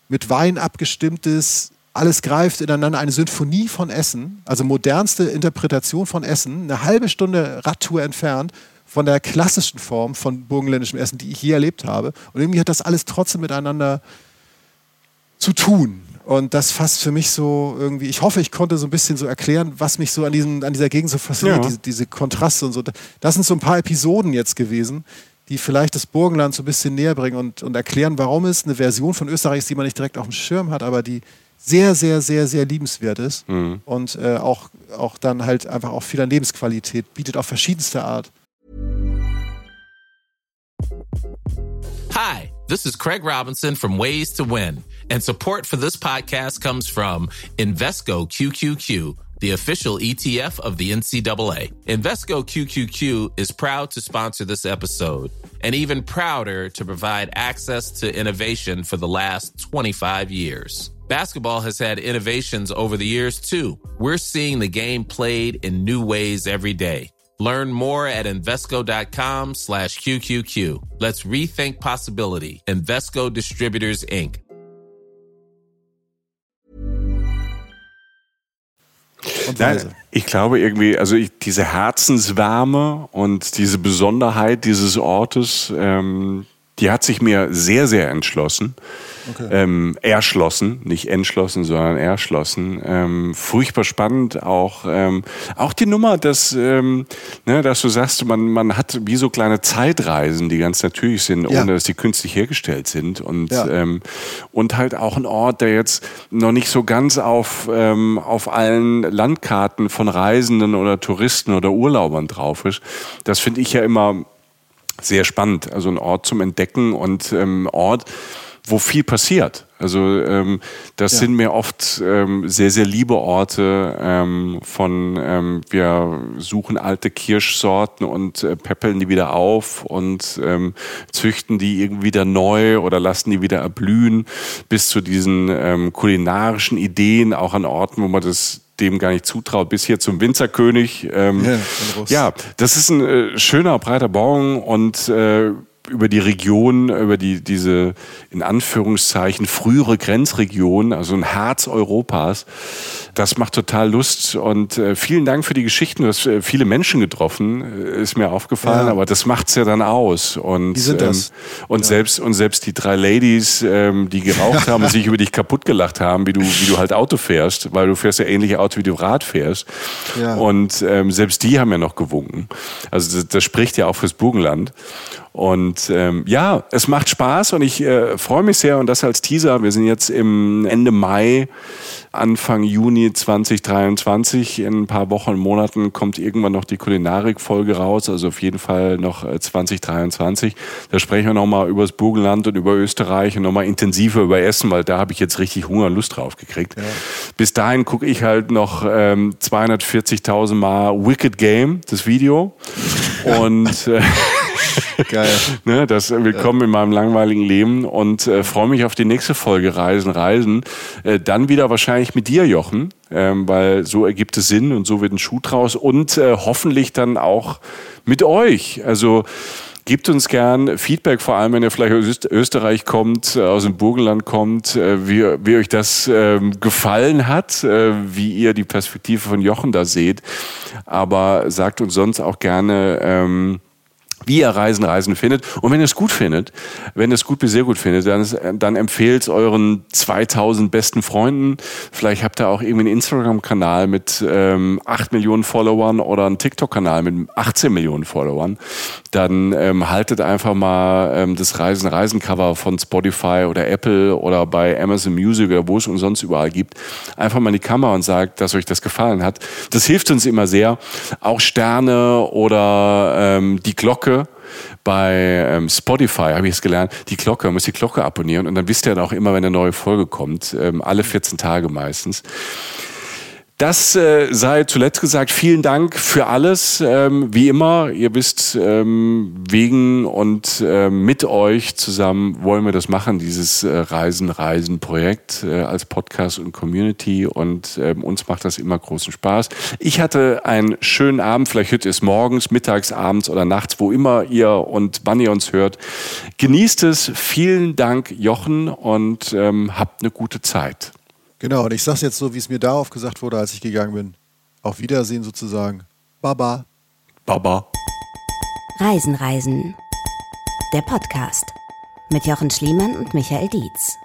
mit Wein abgestimmtes, alles greift ineinander, eine Symphonie von Essen, also modernste Interpretation von Essen, eine halbe Stunde Radtour entfernt von der klassischen Form von burgenländischem Essen, die ich je erlebt habe. Und irgendwie hat das alles trotzdem miteinander zu tun. Und das fasst für mich so irgendwie, ich hoffe, ich konnte so ein bisschen so erklären, was mich so an, diesem, an dieser Gegend so fasziniert, ja. diese, diese Kontraste und so. Das sind so ein paar Episoden jetzt gewesen, die vielleicht das Burgenland so ein bisschen näher bringen und, und erklären, warum es eine Version von Österreich ist, die man nicht direkt auf dem Schirm hat, aber die sehr, sehr, sehr, sehr liebenswert ist mhm. und äh, auch, auch dann halt einfach auch viel an Lebensqualität bietet auf verschiedenste Art.
Hi, this is Craig Robinson from Ways to Win and support for this podcast comes from Invesco QQQ the official ETF of the NCAA. Invesco QQQ is proud to sponsor this episode and even prouder to provide access to innovation for the last 25 years. Basketball has had innovations over the years too. We're seeing the game played in new ways every day. Learn more at Invesco.com slash QQQ. Let's rethink possibility. Investco Distributors, Inc.
Nein, ich glaube irgendwie, also ich, diese Herzenswärme und diese Besonderheit dieses Ortes, ähm, Die hat sich mir sehr, sehr entschlossen. Okay. Ähm, erschlossen, nicht entschlossen, sondern erschlossen. Ähm, furchtbar spannend auch, ähm, auch die Nummer, dass, ähm, ne, dass du sagst, man, man hat wie so kleine Zeitreisen, die ganz natürlich sind, ja. ohne dass die künstlich hergestellt sind. Und, ja. ähm, und halt auch ein Ort, der jetzt noch nicht so ganz auf, ähm, auf allen Landkarten von Reisenden oder Touristen oder Urlaubern drauf ist. Das finde ich ja immer sehr spannend. Also ein Ort zum Entdecken und ähm, Ort, wo viel passiert. Also ähm, das ja. sind mir oft ähm, sehr, sehr liebe Orte ähm, von ähm, wir suchen alte Kirschsorten und äh, peppeln die wieder auf und ähm, züchten die irgendwie wieder neu oder lassen die wieder erblühen, bis zu diesen ähm, kulinarischen Ideen, auch an Orten, wo man das dem gar nicht zutraut, bis hier zum Winzerkönig. Ähm, ja, ja, das ist ein äh, schöner, breiter Baum und äh, über die Region, über die, diese in Anführungszeichen frühere Grenzregion, also ein Herz Europas. Das macht total Lust und äh, vielen Dank für die Geschichten. Du hast äh, viele Menschen getroffen, äh, ist mir aufgefallen, ja. aber das macht's ja dann aus. Und,
Wie sind das?
Ähm, und, ja. selbst, und selbst die drei Ladies, ähm, die geraucht haben und sich über dich kaputt gelacht haben, wie du, wie du halt Auto fährst, weil du fährst ja ähnliche Auto, wie du Rad fährst. Ja. Und ähm, selbst die haben ja noch gewunken. Also das, das spricht ja auch fürs Burgenland. Und ähm, ja, es macht Spaß und ich äh, freue mich sehr und das als Teaser. Wir sind jetzt im Ende Mai, Anfang Juni 2023. In ein paar Wochen, Monaten kommt irgendwann noch die Kulinarik-Folge raus, also auf jeden Fall noch 2023. Äh, da sprechen wir nochmal über das Burgenland und über Österreich und nochmal intensiver über Essen, weil da habe ich jetzt richtig Hunger und Lust drauf gekriegt. Ja. Bis dahin gucke ich halt noch ähm, 240.000 Mal Wicked Game, das Video. Und äh, Geil. ne, das Willkommen ja. in meinem langweiligen Leben und äh, freue mich auf die nächste Folge Reisen, Reisen. Äh, dann wieder wahrscheinlich mit dir, Jochen, ähm, weil so ergibt es Sinn und so wird ein Schuh draus und äh, hoffentlich dann auch mit euch. Also Gebt uns gern Feedback, vor allem wenn ihr vielleicht aus Österreich kommt, äh, aus dem Burgenland kommt, äh, wie, wie euch das ähm, gefallen hat, äh, wie ihr die Perspektive von Jochen da seht. Aber sagt uns sonst auch gerne, ähm, wie ihr Reisen, Reisen findet. Und wenn ihr es gut findet, wenn ihr es gut bis sehr gut findet, dann, dann empfehlt es euren 2000 besten Freunden. Vielleicht habt ihr auch irgendwie einen Instagram-Kanal mit ähm, 8 Millionen Followern oder einen TikTok-Kanal mit 18 Millionen Followern. Dann ähm, haltet einfach mal ähm, das Reisen, Reisen-Cover von Spotify oder Apple oder bei Amazon Music oder wo es uns sonst überall gibt. Einfach mal in die Kamera und sagt, dass euch das gefallen hat. Das hilft uns immer sehr. Auch Sterne oder ähm, die Glocke bei ähm, Spotify habe ich es gelernt, die Glocke, man muss die Glocke abonnieren und dann wisst ihr dann auch immer, wenn eine neue Folge kommt, ähm, alle 14 Tage meistens. Das äh, sei zuletzt gesagt. Vielen Dank für alles. Ähm, wie immer, ihr wisst, ähm, wegen und äh, mit euch zusammen wollen wir das machen, dieses äh, Reisen, Reisen Projekt äh, als Podcast und Community. Und ähm, uns macht das immer großen Spaß. Ich hatte einen schönen Abend. Vielleicht hört ihr es morgens, mittags, abends oder nachts, wo immer ihr und wann ihr uns hört. Genießt es. Vielen Dank, Jochen, und ähm, habt eine gute Zeit.
Genau, und ich sage es jetzt so, wie es mir darauf gesagt wurde, als ich gegangen bin. Auf Wiedersehen sozusagen. Baba.
Baba.
Reisen, Reisen. Der Podcast mit Jochen Schliemann und Michael Dietz.